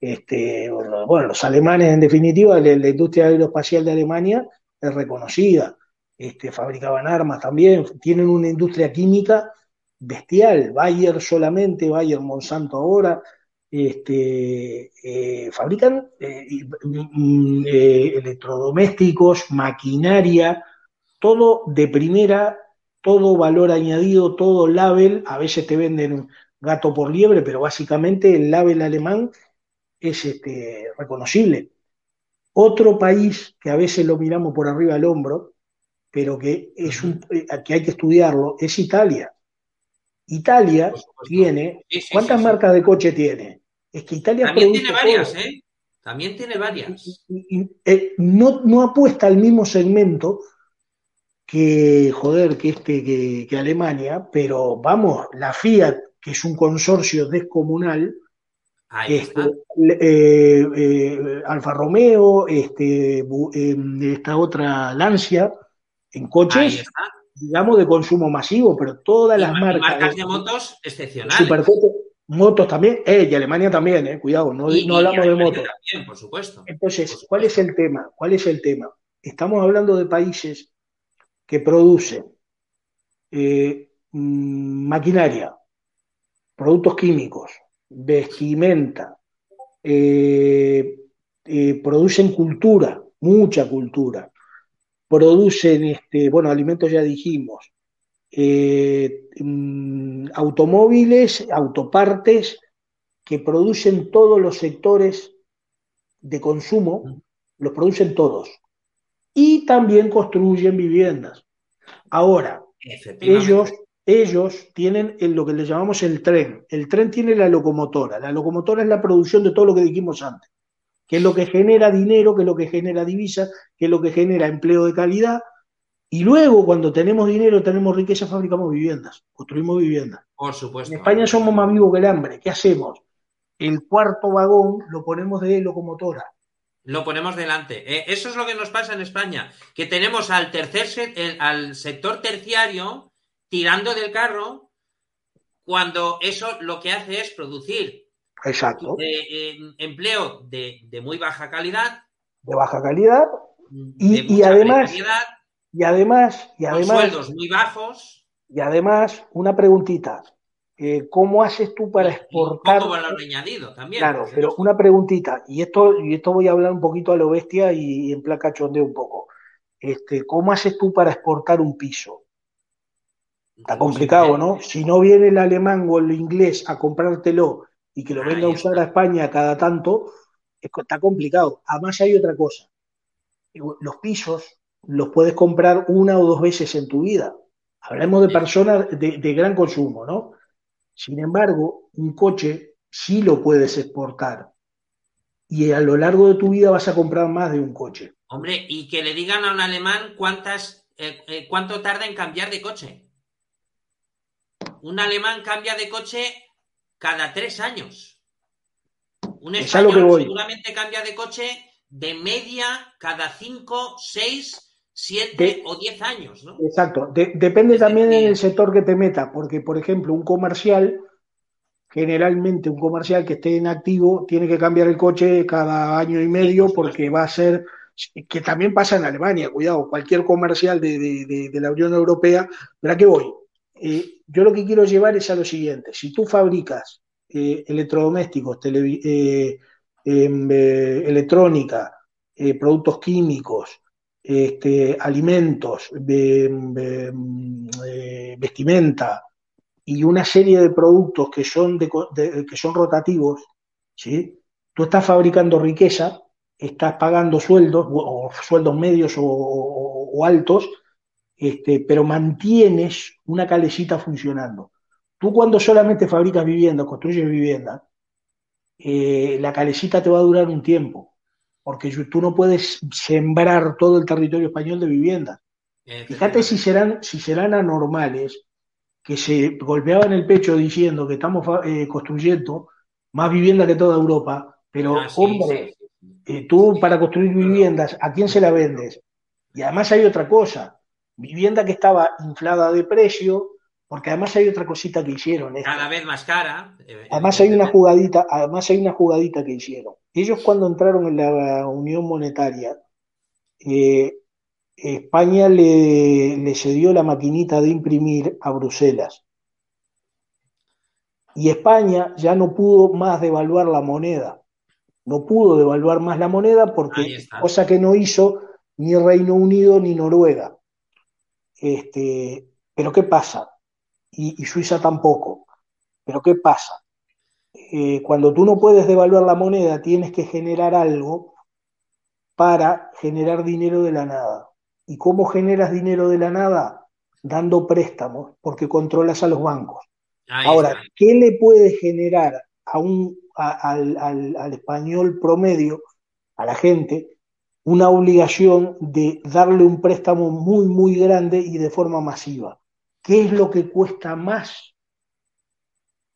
este, bueno, los alemanes en definitiva, la, industria aeroespacial de Alemania es reconocida, este, fabricaban armas también, tienen una industria química bestial, Bayer solamente, Bayer Monsanto ahora, este, eh, fabrican eh, mm, eh, electrodomésticos, maquinaria, todo de primera, todo valor añadido, todo label, a veces te venden gato por liebre, pero básicamente el label alemán es este, reconocible. Otro país que a veces lo miramos por arriba del hombro, pero que, es un, que hay que estudiarlo, es Italia. Italia tiene, ¿cuántas marcas de coche tiene? Es que Italia también tiene varias, ¿eh? También tiene varias. Eh, no, no apuesta al mismo segmento que, joder, que este, que, que Alemania, pero vamos, la Fiat que es un consorcio descomunal, este, eh, eh, Alfa Romeo, este, em, esta otra Lancia, en coches, digamos, de consumo masivo, pero todas las marcas. marcas de motos excepcionales. Motos también, eh, y Alemania también, eh, cuidado, no, no hablamos de motos. También, por supuesto. Entonces, ¿cuál es el tema? ¿Cuál es el tema? Estamos hablando de países que producen mm, maquinaria, productos químicos, vestimenta, eh, eh, producen cultura, mucha cultura, producen, este, bueno, alimentos ya dijimos, eh, mm, automóviles, autopartes, que producen todos los sectores de consumo, los producen todos. Y también construyen viviendas. Ahora, ellos ellos tienen lo que le llamamos el tren. El tren tiene la locomotora. La locomotora es la producción de todo lo que dijimos antes, que es lo que genera dinero, que es lo que genera divisas, que es lo que genera empleo de calidad. Y luego, cuando tenemos dinero, tenemos riqueza, fabricamos viviendas, construimos viviendas. Por supuesto. En España somos más vivos que el hambre. ¿Qué hacemos? El cuarto vagón lo ponemos de locomotora. Lo ponemos delante. Eh, eso es lo que nos pasa en España, que tenemos al tercer al sector terciario tirando del carro cuando eso lo que hace es producir Exacto. Eh, empleo de, muy baja calidad. De baja calidad. Y, además, y además, y además, sueldos muy bajos. Y además, una preguntita. Eh, ¿Cómo haces tú para exportar? Valor añadido también. Claro, pero una preguntita, y esto, y esto voy a hablar un poquito a lo bestia y, en placa chondeo un poco. Este, ¿Cómo haces tú para exportar un piso? Está complicado, ¿no? Si no viene el alemán o el inglés a comprártelo y que lo venga a usar a España cada tanto, está complicado. Además hay otra cosa. Los pisos los puedes comprar una o dos veces en tu vida. Hablamos de personas de, de gran consumo, ¿no? Sin embargo, un coche sí lo puedes exportar. Y a lo largo de tu vida vas a comprar más de un coche. Hombre, y que le digan a un alemán cuántas, eh, eh, cuánto tarda en cambiar de coche un alemán cambia de coche cada tres años. Un español seguramente cambia de coche de media cada cinco, seis, siete o diez años, ¿no? Exacto. depende también del sector que te meta, porque, por ejemplo, un comercial, generalmente un comercial que esté en activo, tiene que cambiar el coche cada año y medio porque va a ser que también pasa en Alemania, cuidado, cualquier comercial de, de la Unión Europea, ¿verdá que voy? Eh, yo lo que quiero llevar es a lo siguiente. Si tú fabricas eh, electrodomésticos, eh, em, electrónica, productos químicos, este, alimentos, em, vestimenta y una serie de productos que son, que son rotativos, ¿sí? tú estás fabricando riqueza, estás pagando sueldos, o sueldos medios o altos, este, pero mantienes una calecita funcionando. Tú cuando solamente fabricas viviendas, construyes viviendas, eh, la calecita te va a durar un tiempo, porque tú no puedes sembrar todo el territorio español de viviendas. Fíjate si serán, si serán anormales que se golpeaban el pecho diciendo que estamos eh, construyendo más viviendas que toda Europa, pero ah, hombre, eh, tú para construir viviendas, ¿a quién se la vendes? Y además hay otra cosa, vivienda que estaba inflada de precio, porque además hay otra cosita que hicieron. Cada vez más cara. Eh, además hay una jugadita, además hay una jugadita que hicieron. Ellos cuando entraron en la Unión Monetaria, eh, España le, le cedió la maquinita de imprimir a Bruselas. Y España ya no pudo más devaluar la moneda. No pudo devaluar más la moneda porque, cosa que no hizo ni Reino Unido ni Noruega. Este, pero ¿qué pasa? Y, Suiza tampoco. Pero ¿qué pasa? Eh, cuando tú no puedes devaluar la moneda, tienes que generar algo para generar dinero de la nada. ¿Y cómo generas dinero de la nada? Dando préstamos, porque controlas a los bancos. Ahora, ¿qué le puede generar a un, al, al español promedio, a la gente, una obligación de darle un préstamo muy, muy grande y de forma masiva? ¿Qué es lo que cuesta más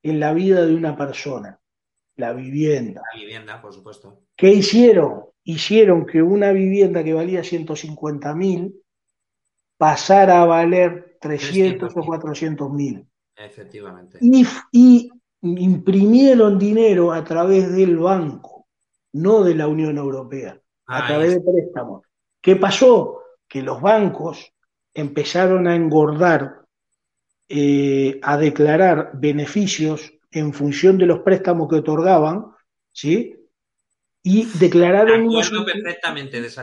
en la vida de una persona? La vivienda. La vivienda, por supuesto. ¿Qué hicieron? Hicieron que una vivienda que valía 150 mil pasara a valer 300, o 400 mil. Efectivamente. Y, imprimieron dinero a través del banco, no de la Unión Europea, a través de préstamos. ¿Qué pasó? Que los bancos empezaron a engordar eh, a declarar beneficios en función de los préstamos que otorgaban, ¿sí? Y declararon unos,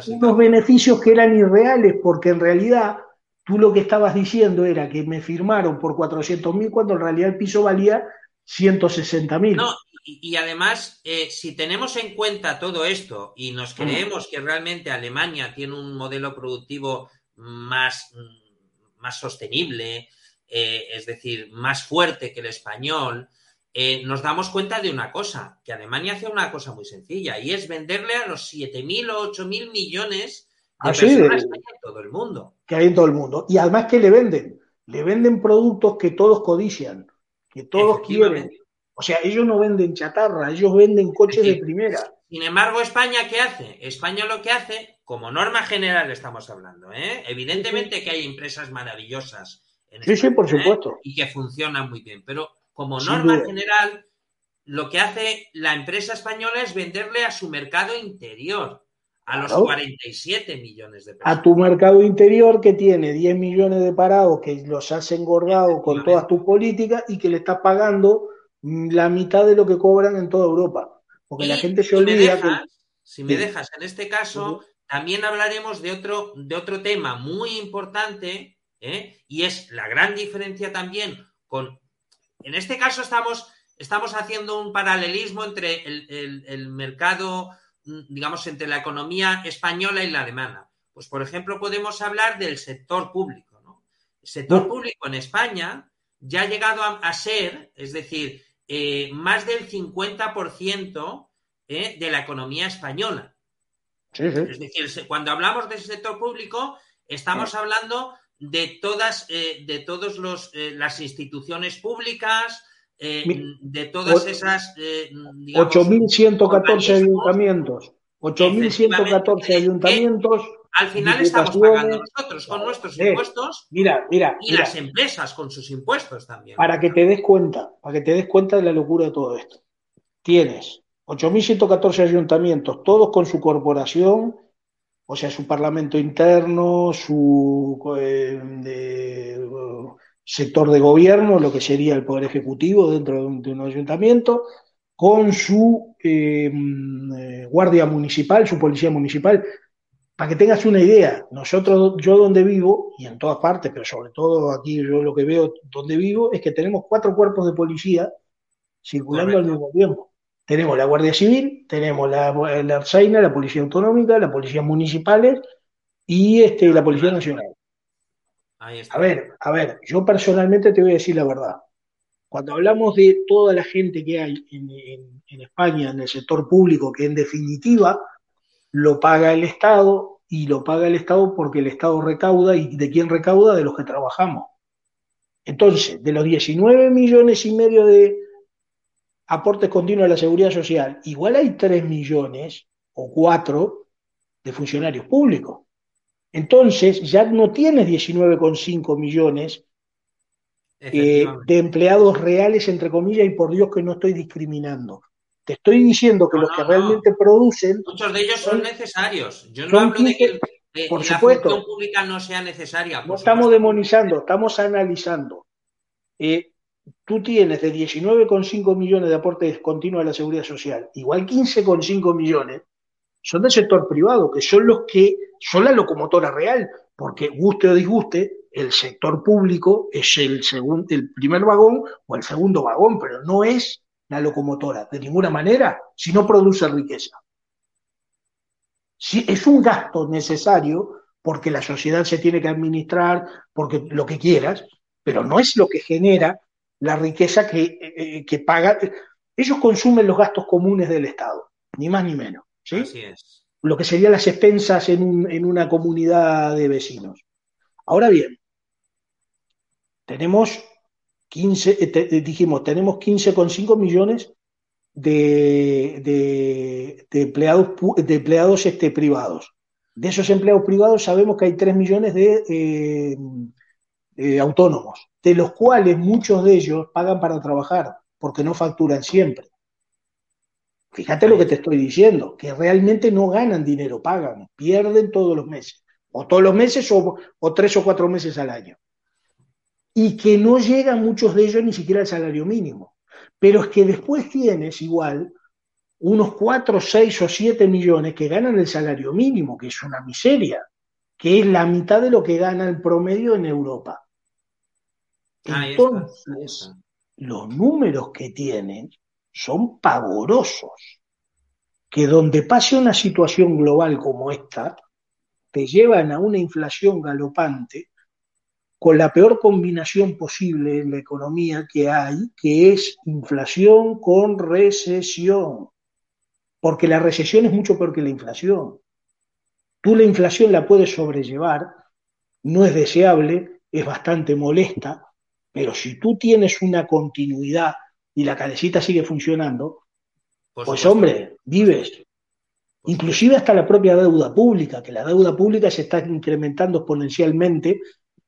unos beneficios que eran irreales, porque en realidad tú lo que estabas diciendo era que me firmaron por 400 mil cuando en realidad el piso valía 160 mil. No, y, además, eh, si tenemos en cuenta todo esto y nos mm. creemos que realmente Alemania tiene un modelo productivo más, más sostenible, eh, es decir, más fuerte que el español, eh, nos damos cuenta de una cosa, que Alemania hace una cosa muy sencilla, y es venderle a los 7.000 o 8.000 millones de ah, personas que hay en todo el mundo. Que hay en todo el mundo. Y además, que le venden? Le venden productos que todos codician, que todos quieren. O sea, ellos no venden chatarra, ellos venden coches de primera. Sin embargo, España, ¿qué hace? España lo que hace, como norma general estamos hablando, ¿eh? evidentemente que hay empresas maravillosas sí, sí, por supuesto. Y que funciona muy bien. Pero como norma general, lo que hace la empresa española es venderle a su mercado interior, a los 47 millones de personas. A tu mercado interior que tiene 10 millones de parados que los has engordado con todas tus políticas y que le estás pagando la mitad de lo que cobran en toda Europa. Porque la gente se olvida Si me dejas, en este caso, también hablaremos de otro, de otro tema muy importante ¿eh? Y es la gran diferencia también con. En este caso estamos, estamos haciendo un paralelismo entre el, mercado, mm, digamos, entre la economía española y la alemana. Pues, por ejemplo, podemos hablar del sector público. ¿no? El sector público en España ya ha llegado a, ser, es decir, eh, más del 50% ¿eh? de la economía española. Es decir, cuando hablamos del sector público, estamos hablando de todas, eh, de todos los, eh, las instituciones públicas, eh, de todas esas... 8.114 ayuntamientos. 8.114 ayuntamientos. Al final estamos pagando nosotros con nuestros impuestos mira, mira, y las empresas con sus impuestos también. Para que te des cuenta, para que te des cuenta de la locura de todo esto. Tienes 8.114 ayuntamientos, todos con su corporación, o sea, su parlamento interno, su eh, sector de gobierno, lo que sería el poder ejecutivo dentro de un, ayuntamiento, con su eh, eh, guardia municipal, su policía municipal. Para que tengas una idea, nosotros, yo donde vivo, y en todas partes, pero sobre todo aquí yo lo que veo donde vivo, es que tenemos cuatro cuerpos de policía circulando al mismo tiempo. Tenemos la Guardia Civil, tenemos la, la Arsaina, la Policía Autonómica, la Policía Municipales y este, la Policía Nacional. A ver, a ver, yo personalmente te voy a decir la verdad. cuando hablamos de toda la gente que hay en, España, en el sector público, que en definitiva lo paga el Estado y lo paga el Estado porque el Estado recauda y de quién recauda, de los que trabajamos. Entonces, de los 19 millones y medio de aportes continuos a la seguridad social, igual hay 3 millones o 4 de funcionarios públicos. Entonces, ya no tienes 19,5 millones eh, de empleados reales, entre comillas, y por Dios que no estoy discriminando. Te estoy diciendo que los que realmente producen. Muchos de ellos son, necesarios. Yo no hablo de que por la función pública no sea necesaria. No estamos demonizando, estamos analizando. Eh, tú tienes de 19,5 millones de aportes continuos a la seguridad social, igual 15,5 millones son del sector privado, que son los que son la locomotora real, porque guste o disguste, el sector público es el, segundo, el primer vagón o el segundo vagón, pero no es la locomotora, de ninguna manera, si no produce riqueza. Si es un gasto necesario porque la sociedad se tiene que administrar, porque lo que quieras, pero no es lo que genera la riqueza que, eh, eh, que paga. Ellos consumen los gastos comunes del Estado, ni más ni menos. ¿sí? Así es. Lo que serían las expensas en, un, en una comunidad de vecinos. Ahora bien, tenemos 15, eh, dijimos, tenemos 15,5 millones de, de, empleados, de empleados este, privados. De esos empleados privados sabemos que hay 3 millones de eh, eh, autónomos, de los cuales muchos de ellos pagan para trabajar, porque no facturan siempre. Fíjate lo que te estoy diciendo, que realmente no ganan dinero, pagan, pierden todos los meses, o todos los meses o, tres o cuatro meses al año y que no llegan muchos de ellos ni siquiera al salario mínimo. Pero es que después tienes igual unos 4, 6 o 7 millones que ganan el salario mínimo, que es una miseria, que es la mitad de lo que gana el promedio en Europa. Entonces, los números que tienen son pavorosos, que donde pase una situación global como esta, te llevan a una inflación galopante con la peor combinación posible en la economía que hay, que es inflación con recesión. Porque la recesión es mucho peor que la inflación. Tú la inflación la puedes sobrellevar, no es deseable, es bastante molesta, pero si tú tienes una continuidad y la calecita sigue funcionando, pues hombre, vives. Inclusive hasta la propia deuda pública, que la deuda pública se está incrementando exponencialmente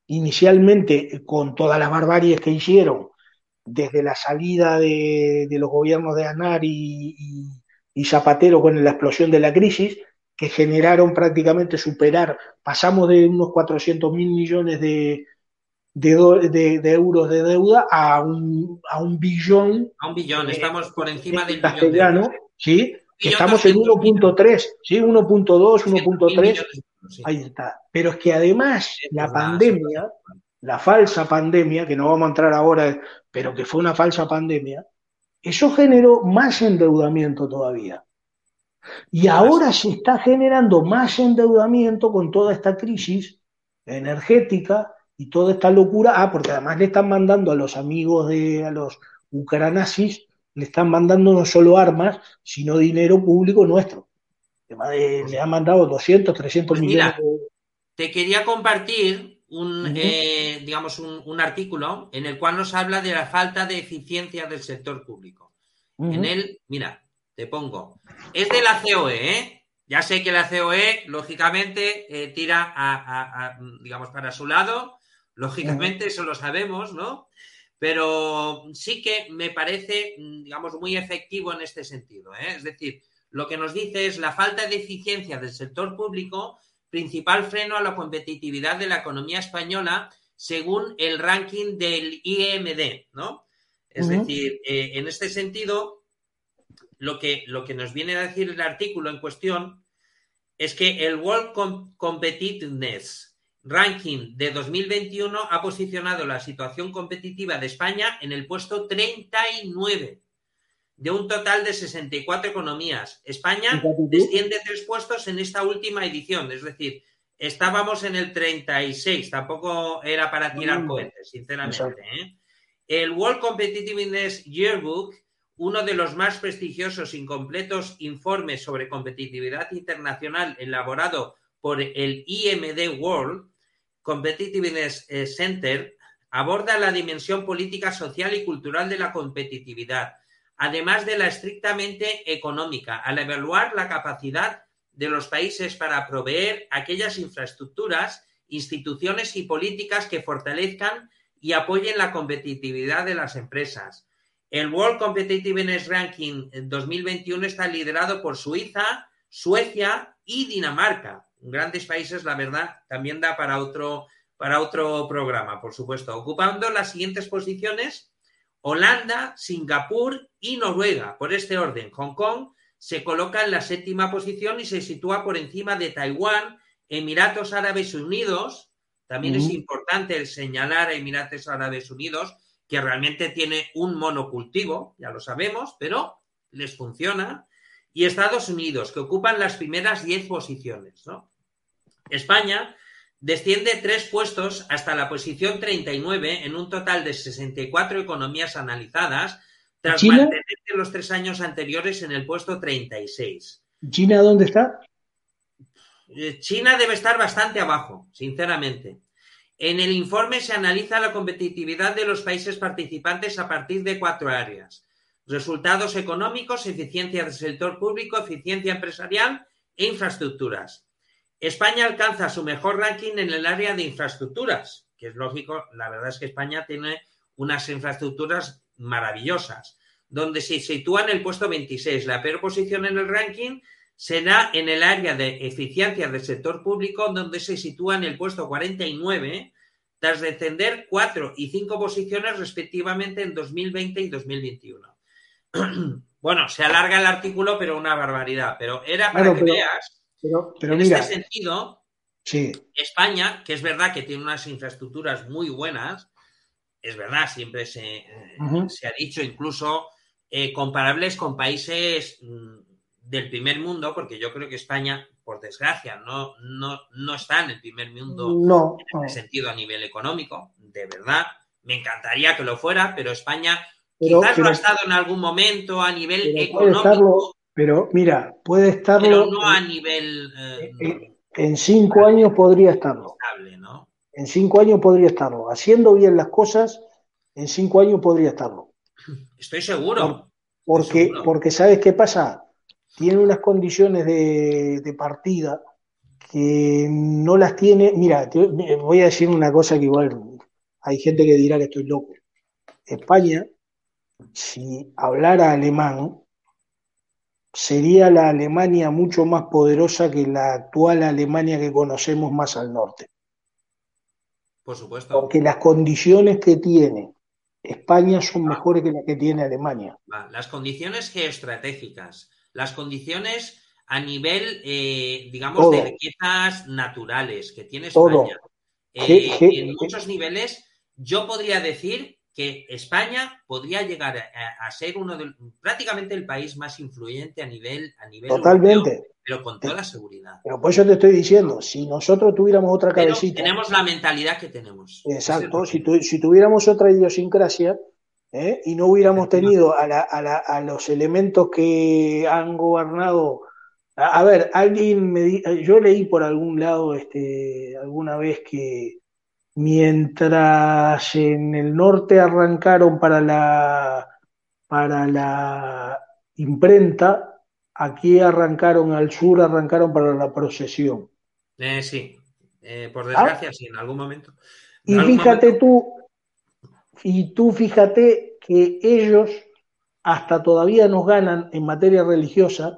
inicialmente con todas las barbaries que hicieron, desde la salida de, los gobiernos de Anar y, Zapatero con la explosión de la crisis, que generaron prácticamente superar, pasamos de unos 400 mil millones de, de, euros de deuda a un, a un billón. A un billón, estamos por encima del castellano, ¿sí? estamos en 1.3, ¿sí? 1.2, 1.3. Ahí está. Pero es que además la pandemia, la falsa pandemia, que no vamos a entrar ahora, pero que fue una falsa pandemia, eso generó más endeudamiento todavía. Y ahora se está generando más endeudamiento con toda esta crisis energética y toda esta locura. Ah, porque además le están mandando a los amigos de a los ucranazis, le están mandando no solo armas, sino dinero público nuestro le han mandado 200, 300 pues millones. Te quería compartir un, eh, digamos, un, artículo en el cual nos habla de la falta de eficiencia del sector público. En él, mira, te pongo, es de la COE, ¿eh? Ya sé que la COE, lógicamente, eh, tira a, digamos, para su lado, lógicamente, eso lo sabemos, ¿no? Pero sí que me parece, digamos, muy efectivo en este sentido, ¿eh? Es decir, lo que nos dice es la falta de eficiencia del sector público, principal freno a la competitividad de la economía española, según el ranking del IMD, ¿no? Es decir, eh, en este sentido, lo que, lo que nos viene a decir el artículo en cuestión es que el World Competitiveness Ranking de 2021 ha posicionado la situación competitiva de España en el puesto 39 de un total de 64 economías. España desciende tres puestos en esta última edición, es decir, estábamos en el 36, tampoco era para tirar cohetes, sinceramente. ¿eh? El World Competitiveness Yearbook, uno de los más prestigiosos y completos informes sobre competitividad internacional elaborado por el IMD World Competitiveness eh, Center, aborda la dimensión política, social y cultural de la competitividad, además de la estrictamente económica, al evaluar la capacidad de los países para proveer aquellas infraestructuras, instituciones y políticas que fortalezcan y apoyen la competitividad de las empresas. El World Competitiveness Ranking 2021 está liderado por Suiza, Suecia y Dinamarca. Grandes países, la verdad, también da para otro, para otro programa, por supuesto. Ocupando las siguientes posiciones, Holanda, Singapur y Noruega. Por este orden, Hong Kong se coloca en la séptima posición y se sitúa por encima de Taiwán, Emiratos Árabes Unidos. También es importante señalar a Emiratos Árabes Unidos, que realmente tiene un monocultivo, ya lo sabemos, pero les funciona. Y Estados Unidos, que ocupan las primeras diez posiciones. España desciende tres puestos hasta la posición 39 en un total de 64 economías analizadas, tras mantenerse los tres años anteriores en el puesto 36. ¿China dónde está? Eh, China debe estar bastante abajo, sinceramente. En el informe se analiza la competitividad de los países participantes a partir de cuatro áreas. Resultados económicos, eficiencia del sector público, eficiencia empresarial e infraestructuras. España alcanza su mejor ranking en el área de infraestructuras, que es lógico, la verdad es que España tiene unas infraestructuras maravillosas, donde se sitúa en el puesto 26. La peor posición en el ranking será en el área de eficiencia del sector público, donde se sitúa en el puesto 49, tras descender cuatro y cinco posiciones respectivamente en 2020 y 2021. <clears throat> bueno, se alarga el artículo, pero una barbaridad. Pero era para que veas pero, en este sentido, España, que es verdad que tiene unas infraestructuras muy buenas, es verdad, siempre se, se ha dicho, incluso eh, comparables con países mm, del primer mundo, porque yo creo que España, por desgracia, no, no, no está en el primer mundo no, en ese sentido a nivel económico, de verdad. Me encantaría que lo fuera, pero España quizás lo ha estado en algún momento a nivel económico. Pero mira, puede estarlo. Pero no a nivel. Eh, en cinco años podría estarlo. En cinco años podría estarlo. Haciendo bien las cosas, en cinco años podría estarlo. Estoy seguro. porque, porque ¿sabes qué pasa? Tiene unas condiciones de, de partida que no las tiene. Mira, voy a decir una cosa que igual hay gente que dirá que estoy loco. España, si hablara alemán, sería la Alemania mucho más poderosa que la actual Alemania que conocemos más al norte. Por supuesto. Porque las condiciones que tiene España son mejores que las que tiene Alemania. Las condiciones geoestratégicas, las condiciones a nivel, eh, digamos, de riquezas naturales que tiene España. Eh, en muchos niveles, yo podría decir que España podría llegar a, ser uno de prácticamente el país más influyente a nivel a nivel totalmente. pero con toda la seguridad. Pero por eso te estoy diciendo si nosotros tuviéramos otra cabecita tenemos la mentalidad que tenemos. Exacto si, si tuviéramos otra idiosincrasia ¿eh? y no hubiéramos tenido a, la, a, la, a, los elementos que han gobernado a, ver alguien me yo leí por algún lado este alguna vez que mientras en el norte arrancaron para la, para la imprenta, aquí arrancaron al sur, arrancaron para la procesión. Eh, sí, eh, por desgracia, sí, en algún momento. y fíjate tú, y tú fíjate que ellos hasta todavía nos ganan en materia religiosa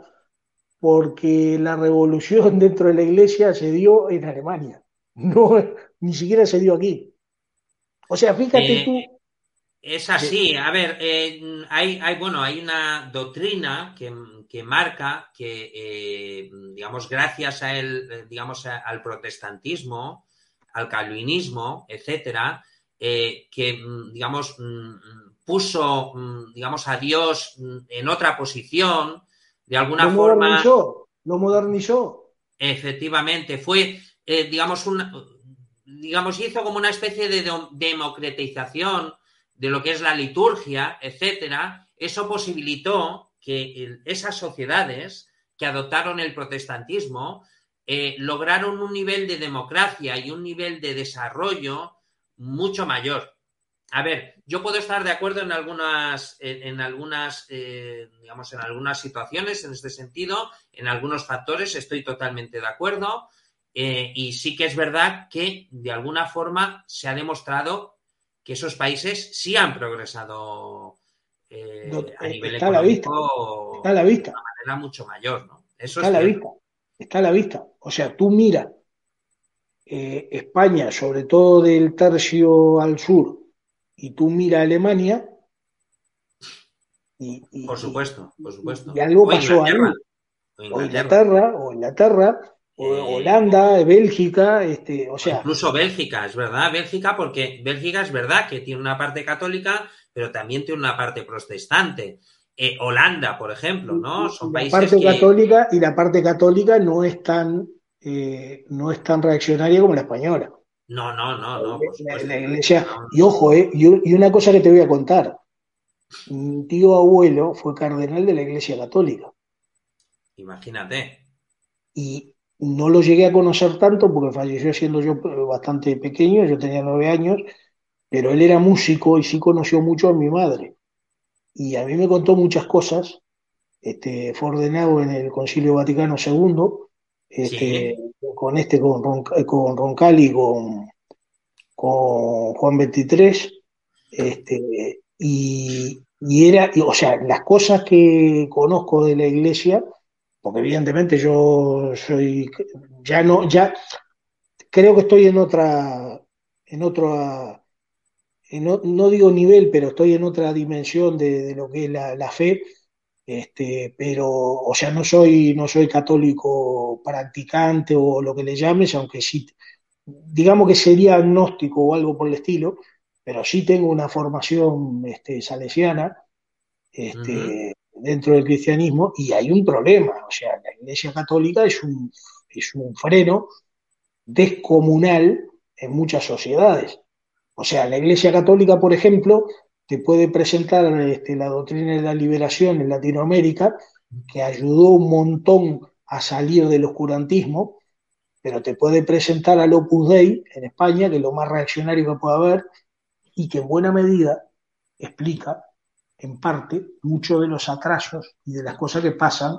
porque la revolución <laughs> dentro de la iglesia se dio en Alemania. No, ni siquiera se dio aquí. O sea, fíjate eh, tú. Es así, a ver, eh, hay, hay, bueno, hay una doctrina que, que marca que, eh, digamos, gracias a él, digamos, al protestantismo, al calvinismo, etcétera, que, digamos, puso, digamos, a Dios en otra posición, de alguna lo forma. Modernizó, lo modernizó. Efectivamente, fue, digamos, una, digamos, hizo como una especie de democratización de lo que es la liturgia, etcétera, eso posibilitó que esas sociedades que adoptaron el protestantismo eh, lograron un nivel de democracia y un nivel de desarrollo mucho mayor. A ver, yo puedo estar de acuerdo en algunas, en, algunas, eh, digamos, en algunas situaciones en este sentido, en algunos factores estoy totalmente de acuerdo. Eh, y sí que es verdad que de alguna forma se ha demostrado que esos países sí han progresado a nivel económico está a la vista. de una manera mucho mayor, ¿no? Eso está a la vista está a la vista. O sea, tú mira eh, España, sobre todo del tercio al sur, y tú mira Alemania. Y, por supuesto, por supuesto. Y algo pasó ahí. O Inglaterra, o Inglaterra, o eh, Holanda, Bélgica, este, o sea. Incluso Bélgica, es verdad, Bélgica, porque Bélgica es verdad que tiene una parte católica, pero también tiene una parte protestante. Eh, Holanda, por ejemplo, ¿no? Son la parte católica y la parte católica no es tan eh, no es tan reaccionaria como la española. No, no, no, no. La, iglesia, y ojo, eh, y, una cosa que te voy a contar. Mi tío abuelo fue cardenal de la iglesia católica. Imagínate. Y no lo llegué a conocer tanto porque falleció siendo yo bastante pequeño, yo tenía nueve años, pero él era músico y sí conoció mucho a mi madre y a mí me contó muchas cosas. Este, fue ordenado en el Concilio Vaticano II, este, con este, con, con Roncalli, con, con Juan XXIII, este, y, y era, o sea, las cosas que conozco de la iglesia, porque evidentemente yo soy, ya no, ya creo que estoy en otra, en otra no, digo nivel, pero estoy en otra dimensión de, lo que es la, fe, este, pero, o sea, no soy, no soy católico practicante o lo que le llames, aunque sí, digamos que sería agnóstico o algo por el estilo, pero sí tengo una formación este, salesiana este, dentro del cristianismo y hay un problema, o sea, la Iglesia Católica es un, es un freno descomunal en muchas sociedades. O sea, la Iglesia Católica, por ejemplo, te puede presentar este, la doctrina de la liberación en Latinoamérica, que ayudó un montón a salir del oscurantismo, pero te puede presentar al Opus Dei en España, que es lo más reaccionario que puede haber, y que en buena medida explica, en parte, mucho de los atrasos y de las cosas que pasan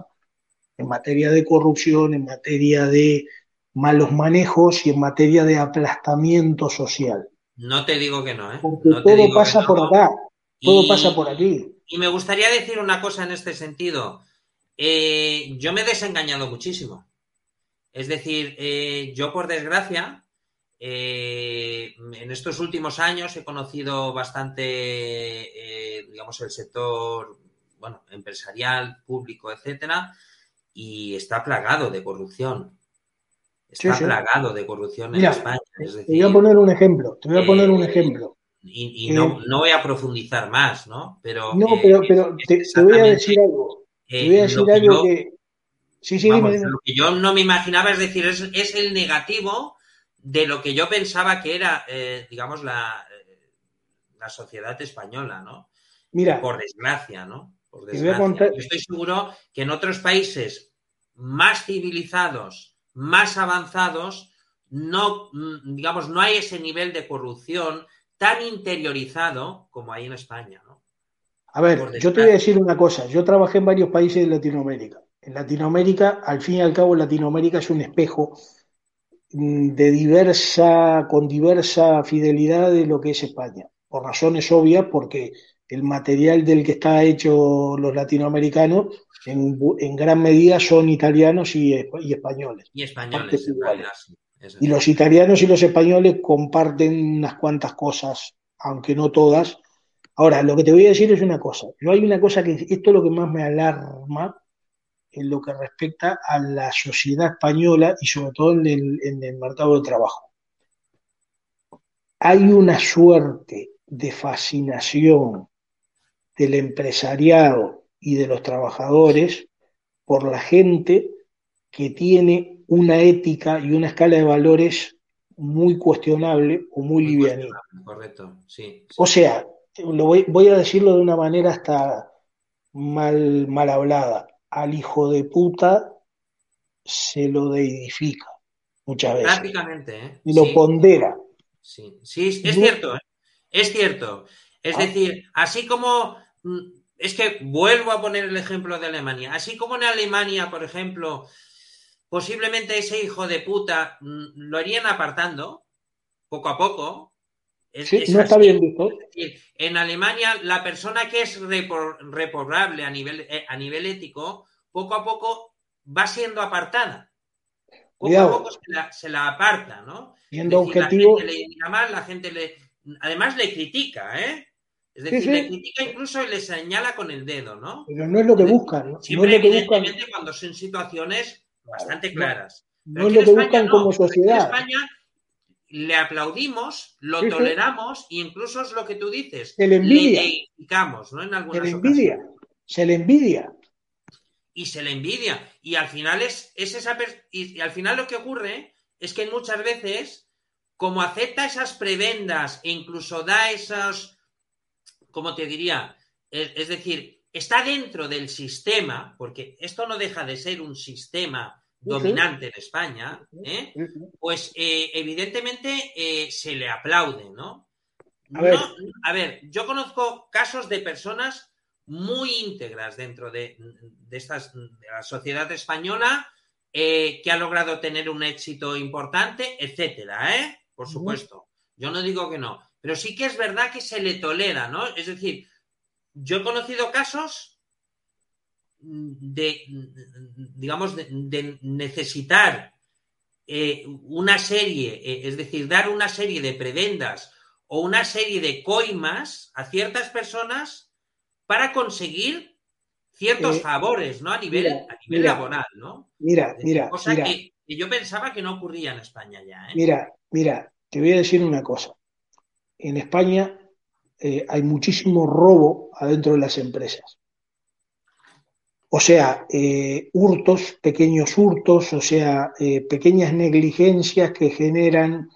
en materia de corrupción, en materia de malos manejos y en materia de aplastamiento social. No te digo que no, ¿eh? Porque todo pasa por acá, todo pasa por aquí. Y me gustaría decir una cosa en este sentido. Eh, yo me he desengañado muchísimo. Es decir, eh, yo por desgracia, eh, en estos últimos años he conocido bastante, digamos, el sector, bueno, empresarial, público, etcétera, y está plagado de corrupción. Está plagado de corrupción en España. te voy a poner un ejemplo. Te voy a poner un eh, ejemplo. Y, no, no, voy a profundizar más, ¿no? Pero, no, pero, pero te, voy a decir algo. Te voy a decir algo que. Sí, sí, Lo que yo no me imaginaba, es decir, es, es el negativo de lo que yo pensaba que era, eh, digamos, la, eh, la sociedad española, ¿no? Mira. Por desgracia, ¿no? Por desgracia. estoy seguro que en otros países más civilizados más avanzados, no, mm, digamos, no hay ese nivel de corrupción tan interiorizado como hay en España. ¿no? A ver, yo te voy a decir una cosa. Yo trabajé en varios países de Latinoamérica. En Latinoamérica, al fin y al cabo, Latinoamérica es un espejo mm, de diversa, con diversa fidelidad de lo que es España. Por razones obvias, porque el material del que está hecho los latinoamericanos en, gran medida son italianos y, españoles. Y españoles, Y los italianos y los españoles comparten unas cuantas cosas, aunque no todas. Ahora, lo que te voy a decir es una cosa. Yo hay una cosa que esto es lo que más me alarma en lo que respecta a la sociedad española y sobre todo en el, en el mercado de trabajo. Hay una suerte de fascinación del empresariado y de los trabajadores por la gente que tiene una ética y una escala de valores muy cuestionable o muy livianita. Correcto, sí, O sea, lo voy, voy a decirlo de una manera hasta mal, mal hablada. Al hijo de puta se lo deidifica muchas veces. Prácticamente, ¿eh? Y lo pondera. Sí, sí, es cierto, ¿eh? es cierto. Es ah. decir, así como mm, es que vuelvo a poner el ejemplo de Alemania. Así como en Alemania, por ejemplo, posiblemente ese hijo de puta mm, lo harían apartando poco a poco. sí, no está bien visto. en Alemania, la persona que es reprobable a nivel, eh, a nivel ético, poco a poco va siendo apartada. Poco a poco se la, aparta, ¿no? Siendo objetivo. La gente le mal, la gente le. Además le critica, ¿eh? Es decir, le critica incluso y le señala con el dedo, ¿no? Pero no es lo que buscan, ¿no? Siempre, no es lo que buscan. cuando son situaciones bastante claras. No, es lo que buscan como sociedad. En España le aplaudimos, lo toleramos e incluso es lo que tú dices. Se le envidia. Le ¿no? En algunas se le envidia. Se le envidia. Y se le envidia. Y al final es, es esa y, al final lo que ocurre es que muchas veces, como acepta esas prebendas e incluso da esos, ¿cómo te diría? es decir, está dentro del sistema, porque esto no deja de ser un sistema dominante en España, ¿eh? pues eh, evidentemente eh, se le aplaude, ¿no? A ver. yo conozco casos de personas muy íntegras dentro de, estas, de la sociedad española que ha logrado tener un éxito importante, etcétera, ¿eh? Por supuesto. Yo no digo que no, pero sí que es verdad que se le tolera, ¿no? Es decir, yo he conocido casos de, digamos, de, necesitar eh, una serie, eh, es decir, dar una serie de prebendas o una serie de coimas a ciertas personas para conseguir ciertos eh, favores, ¿no? A nivel, a nivel laboral, ¿no? Mira, mira. Cosa Que, yo pensaba que no ocurría en España ya. Mira, mira, te voy a decir una cosa. En España hay muchísimo robo adentro de las empresas. O sea, eh, hurtos, pequeños hurtos, o sea, eh, pequeñas negligencias que generan...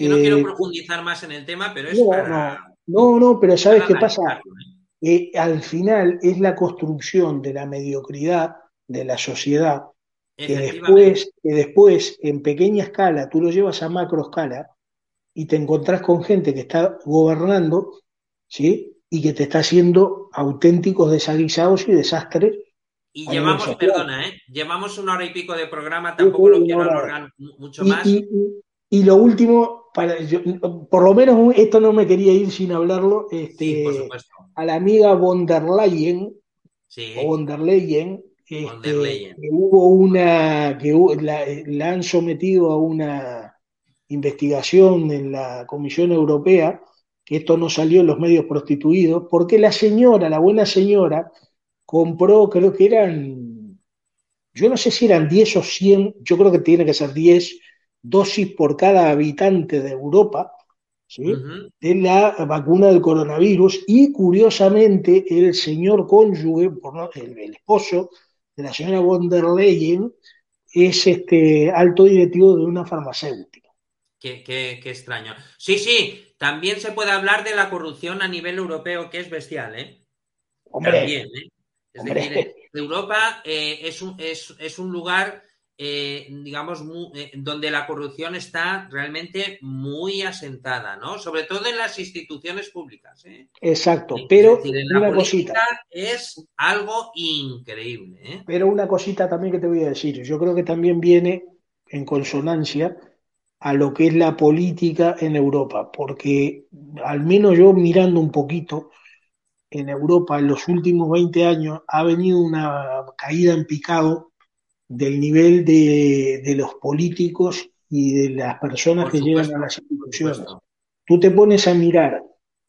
no quiero eh, profundizar más en el tema, pero es no, para... No, no, pero ¿sabes qué pasa? al final es la construcción de la mediocridad de la sociedad que después, que después en pequeña escala tú lo llevas a macro escala y te encontrás con gente que está gobernando, ¿sí? Y que te está haciendo auténticos desaguisados y desastres y llevamos, perdona, ¿eh? llevamos una hora y pico de programa, tampoco lo quiero alargar mucho más. Y, lo último, para, por lo menos esto no me quería ir sin hablarlo, este, a la amiga von der Leyen, o von der Leyen, este, que hubo una, que la, han sometido a una investigación en la Comisión Europea, que esto no salió en los medios prostituidos, porque la señora, la buena señora, compró, creo que eran, yo no sé si eran 10 o 100, yo creo que tiene que ser 10 dosis por cada habitante de Europa, ¿sí? de la vacuna del coronavirus, y curiosamente el señor cónyuge, el, el esposo de la señora von der Leyen, es este alto directivo de una farmacéutica. Qué, qué, qué, extraño. Sí, sí, también se puede hablar de la corrupción a nivel europeo, que es bestial, ¿eh? Hombre, también, ¿eh? Es decir, Europa eh, es, un, es, un lugar, eh, digamos, eh, donde la corrupción está realmente muy asentada, ¿no? Sobre todo en las instituciones públicas. Exacto, pero una cosita. Es algo increíble. Pero una cosita también que te voy a decir. Yo creo que también viene en consonancia a lo que es la política en Europa, porque al menos yo mirando un poquito, en Europa en los últimos 20 años ha venido una caída en picado del nivel de, los políticos y de las personas que llegan a las instituciones. Tú te pones a mirar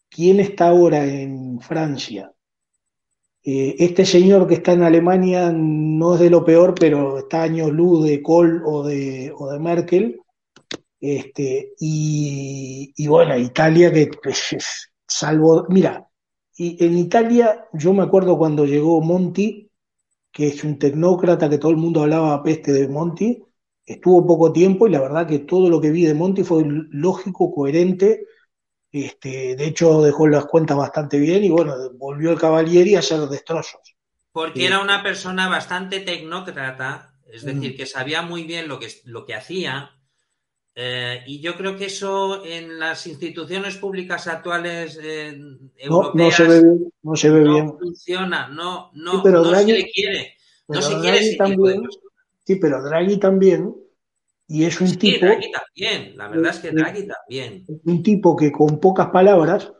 quién está ahora en Francia. Eh, este señor que está en Alemania no es de lo peor, pero está años luz de Kohl o de, o de Merkel. Este, y, y bueno, Italia que pues, salvo, mira, y en Italia, yo me acuerdo cuando llegó Monti, que es un tecnócrata que todo el mundo hablaba peste de Monti, estuvo poco tiempo y la verdad que todo lo que vi de Monti fue lógico, coherente Este, de hecho, dejó las cuentas bastante bien y bueno, volvió el Cavalieri a hacer destrozos. Porque era una persona bastante tecnócrata, es decir, que sabía muy bien lo que, lo que hacía. Eh, y yo creo que eso en las instituciones públicas actuales eh, europeas no, se ve bien, no se ve bien. funciona, no, no, no se le quiere. No se quiere ese también, Sí, pero Draghi también, y es un sí, tipo. Draghi también, la verdad es que Draghi también. Un tipo que con pocas palabras,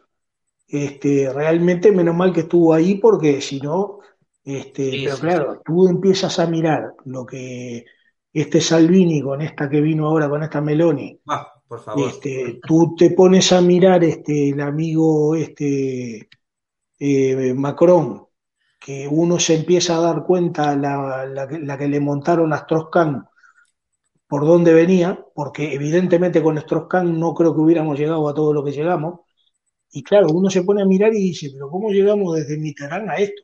este, realmente menos mal que estuvo ahí, porque si no, este, Sí, pero claro, tú empiezas a mirar lo que este Salvini con esta que vino ahora, con esta Meloni, Ah, por favor. este, tú te pones a mirar este, el amigo este, eh, Macron, que uno se empieza a dar cuenta la, la, que- la que le montaron a Strauss-Kahn por dónde venía, porque evidentemente con Strauss-Kahn no creo que hubiéramos llegado a todo lo que llegamos. Y claro, uno se pone a mirar y dice, pero ¿cómo llegamos desde Mitterrand a esto?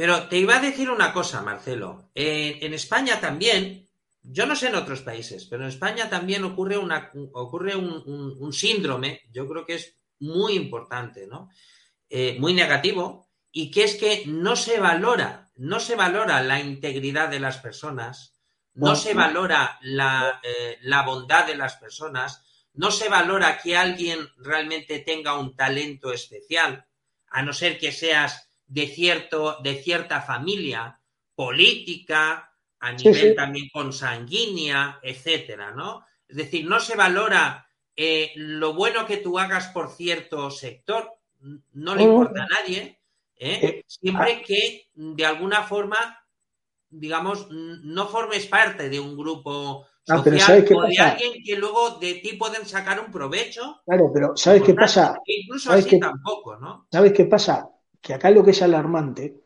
Pero te iba a decir una cosa, Marcelo. Eh, en España también, yo no sé en otros países, pero en España también ocurre, una, ocurre un, un- un síndrome, yo creo que es muy importante, ¿no? Eh, muy negativo, y que es que no se valora, no se valora la integridad de las personas, no se valora la, eh, la bondad de las personas, no se valora que alguien realmente tenga un talento especial, a no ser que seas de, cierto, de cierta familia política, a nivel sí. también consanguínea, etcétera, ¿no? Es decir, no se valora eh, lo bueno que tú hagas por cierto sector, no le importa a nadie, ¿eh? Eh, siempre que de alguna forma, digamos, no formes parte de un grupo Ah, pero social ¿sabes qué o de pasa? alguien que luego de ti pueden sacar un provecho. Claro, pero ¿sabes qué pasa? Incluso ¿Sabes así qué- tampoco, ¿no? ¿Sabes qué pasa? Que acá lo que es alarmante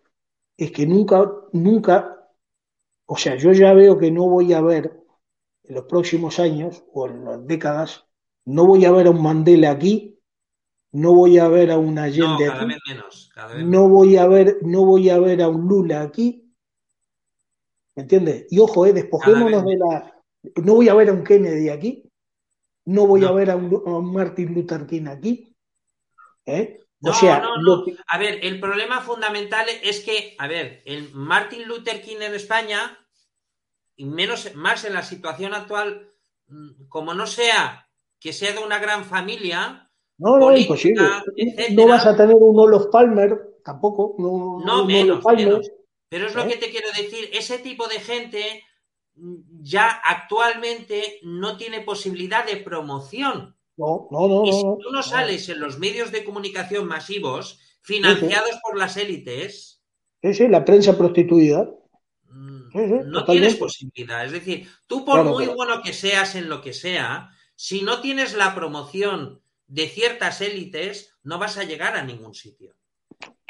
es que nunca, nunca, o sea, yo ya veo que no voy a ver en los próximos años o en las décadas, no voy a ver a un Mandela aquí, no voy a ver a un No, Allende cada aquí, vez menos. Cada vez no voy a ver, no voy a ver a un Lula aquí, ¿me entiendes? Y ojo, eh, despojémonos de la, no voy a ver a un Kennedy aquí, no voy No. a ver a un, a un Martin Luther King aquí, ¿eh? O No, sea, no, no. que- A ver, el problema fundamental es que, a ver, el Martin Luther King en España, y menos, más en la situación actual, mm, como no sea que sea de una gran familia, No, no, política, imposible. etcétera, No vas a tener un Olof Palmer, tampoco. No, No, menos, Palmer. menos. Pero es lo ¿Eh? que te quiero decir, ese tipo de gente mm, ya actualmente no tiene posibilidad de promoción. No, no, no. Y si tú no sales en los medios de comunicación masivos, financiados por las élites, Sí, sí, la prensa prostituida. mm, Sí, no totalmente. tienes posibilidad. Es decir, tú por Claro, muy bueno que seas en lo que sea, si no tienes la promoción de ciertas élites, no vas a llegar a ningún sitio.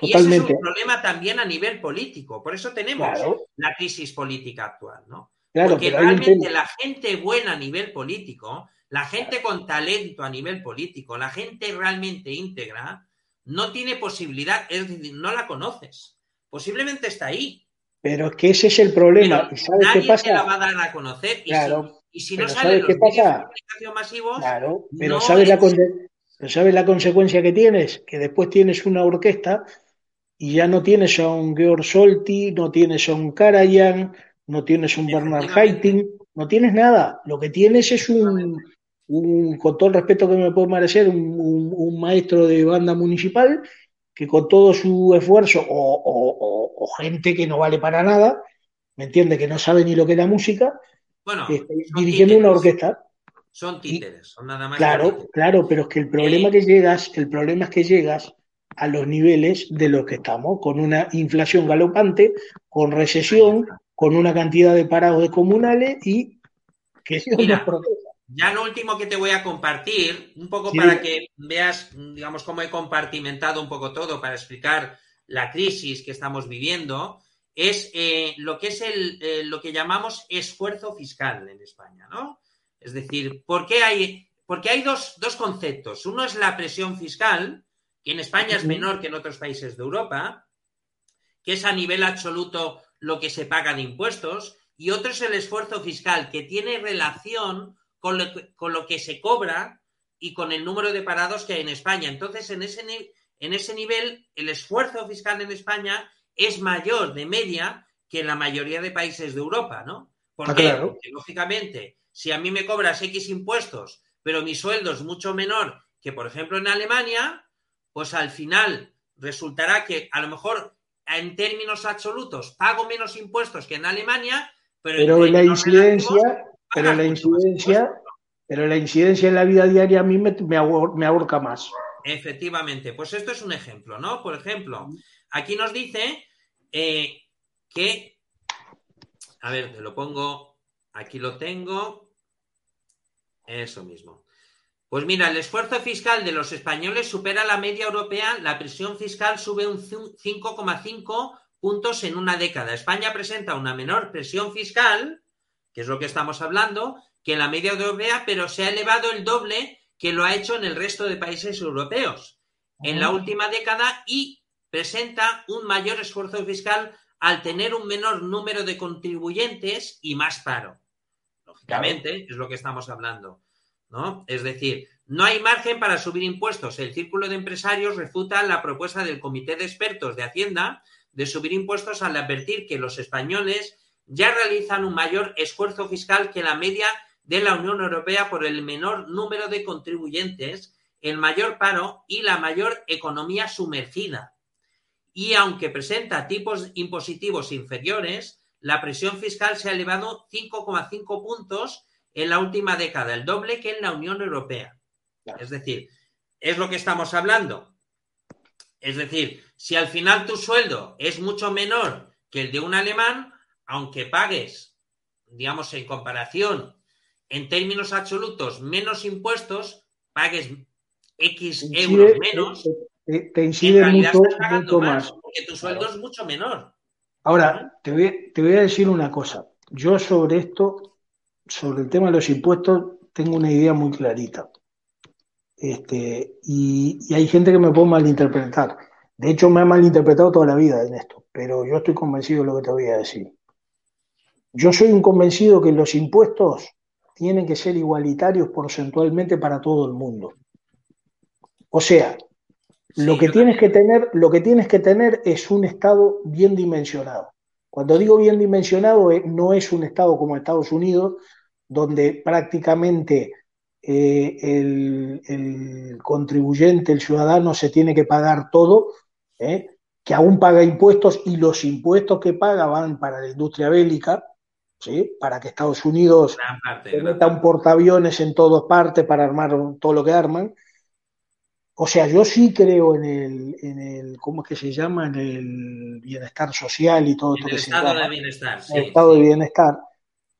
Y ese es Totalmente. un problema también a nivel político. Por eso tenemos Claro. la crisis política actual, ¿no? Claro, Porque realmente la gente buena a nivel político, la gente con talento a nivel político, la gente realmente íntegra, no tiene posibilidad, es decir, no la conoces. Posiblemente está ahí, Pero es que ese es el problema. pero ¿Y sabes qué nadie te la va a dar a conocer. Y Claro, si, y si no ¿sabes los qué de pasa? masivos, Claro, pero no ¿sabes la, es- pero ¿sabes la consecuencia que tienes? Que después tienes una orquesta y ya no tienes a un Georg Solti, no tienes a un Karajan, no tienes un Bernard. Haitink, no tienes nada. Lo que tienes es un, un, con todo el respeto que me puede merecer, un, un- un maestro de banda municipal que con todo su esfuerzo, o, o- o- o gente que no vale para nada, ¿me entiende? Que no sabe ni lo que es la música, bueno, este, dirigiendo una orquesta. son títeres, son nada más Claro, títeres. claro, pero es que el problema Eh, que llegas, el problema es que llegas a los niveles de los que estamos, con una inflación galopante, con recesión, con una cantidad de parados de comunales y que <laughs> Mira, proteja. Ya lo último que te voy a compartir, un poco Sí. para que veas, digamos, cómo he compartimentado un poco todo para explicar la crisis que estamos viviendo, es eh, lo que es el, eh, lo que llamamos esfuerzo fiscal en España, ¿no? Es decir, ¿por qué hay, porque hay dos, dos conceptos. Uno es la presión fiscal, que en España es menor que en otros países de Europa, que es a nivel absoluto lo que se paga de impuestos, y otro es el esfuerzo fiscal, que tiene relación con lo, que- con lo que se cobra y con el número de parados que hay en España. Entonces, en ese, en ese nivel, el esfuerzo fiscal en España es mayor de media que en la mayoría de países de Europa, ¿no? Porque, Ah, porque, lógicamente, si a mí me cobras X impuestos, pero mi sueldo es mucho menor que, por ejemplo, en Alemania, pues al final resultará que a lo mejor en términos absolutos pago menos impuestos que en Alemania, pero, Pero en la incidencia, pero la incidencia, pero la incidencia en la vida diaria a mí me, me, me ahorca más. Efectivamente, pues esto es un ejemplo, ¿no? Por ejemplo, aquí nos dice eh, que, a ver, te lo pongo, aquí lo tengo, eso mismo. Pues mira, el esfuerzo fiscal de los españoles supera la media europea, la presión fiscal sube un 5,5 puntos en una década. España presenta una menor presión fiscal, que es lo que estamos hablando, que en la media europea, pero se ha elevado el doble que lo ha hecho en el resto de países europeos en la última década y presenta un mayor esfuerzo fiscal al tener un menor número de contribuyentes y más paro. Lógicamente, es lo que estamos hablando. ¿no? Es decir, no hay margen para subir impuestos. El círculo de empresarios refuta la propuesta del Comité de Expertos de Hacienda de subir impuestos al advertir que los españoles ya realizan un mayor esfuerzo fiscal que la media de la Unión Europea por el menor número de contribuyentes, el mayor paro y la mayor economía sumergida. Y aunque presenta tipos impositivos inferiores, la presión fiscal se ha elevado 5,5 puntos en la última década, el doble que en la Unión Europea. Es decir, es lo que estamos hablando. Es decir, si al final tu sueldo es mucho menor que el de un alemán, aunque pagues, digamos, en comparación, en términos absolutos, menos impuestos, pagues X euros incide, menos, te, te- te en incide realidad mucho, estás pagando mucho más, más. porque tu sueldo es mucho menor. Ahora, te voy, te voy a decir una cosa. Yo sobre esto, sobre el tema de los impuestos, tengo una idea muy clarita. Este, y, y hay gente que me puede malinterpretar. De hecho, me ha malinterpretado toda la vida en esto, pero yo estoy convencido de lo que te voy a decir. Yo soy un convencido que los impuestos tienen que ser igualitarios porcentualmente para todo el mundo. O sea, lo que tienes que tener, lo que tienes que tener es un Estado bien dimensionado. Cuando digo bien dimensionado, eh, no es un Estado como Estados Unidos, donde prácticamente eh, el, el contribuyente, el ciudadano, se tiene que pagar todo, ¿eh? que aún paga impuestos y los impuestos que paga van para la industria bélica, ¿sí? para que Estados Unidos parte, se gran meta un portaaviones en todas partes para armar todo lo que arman. O sea, yo sí creo en el, en el, ¿cómo es que se llama? En el bienestar social y todo esto el que se estado llama, de bienestar, sí, el estado sí, de bienestar.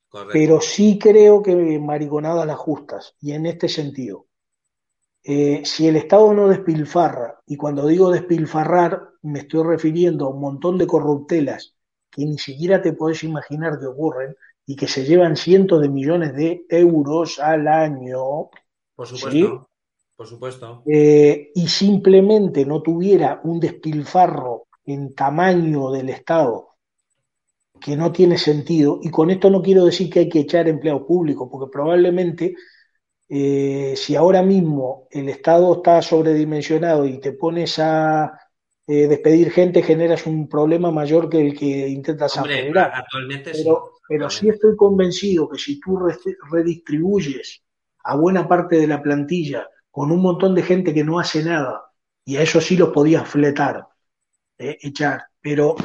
correcto. Pero sí creo que mariconadas las justas, y en este sentido. Eh, si el Estado no despilfarra, y cuando digo despilfarrar, me estoy refiriendo a un montón de corruptelas que ni siquiera te podés imaginar que ocurren y que se llevan cientos de millones de euros al año, Por ¿sí? supuesto, por supuesto. eh, y simplemente no tuviera un despilfarro en tamaño del Estado que no tiene sentido, y con esto no quiero decir que hay que echar empleados públicos, porque probablemente eh, si ahora mismo el Estado está sobredimensionado y te pones a eh, despedir gente, generas un problema mayor que el que intentas Hombre, actualmente sí. Pero, pero sí estoy convencido que si tú re- redistribuyes a buena parte de la plantilla con un montón de gente que no hace nada, y a eso sí los podías fletar, eh, echar, pero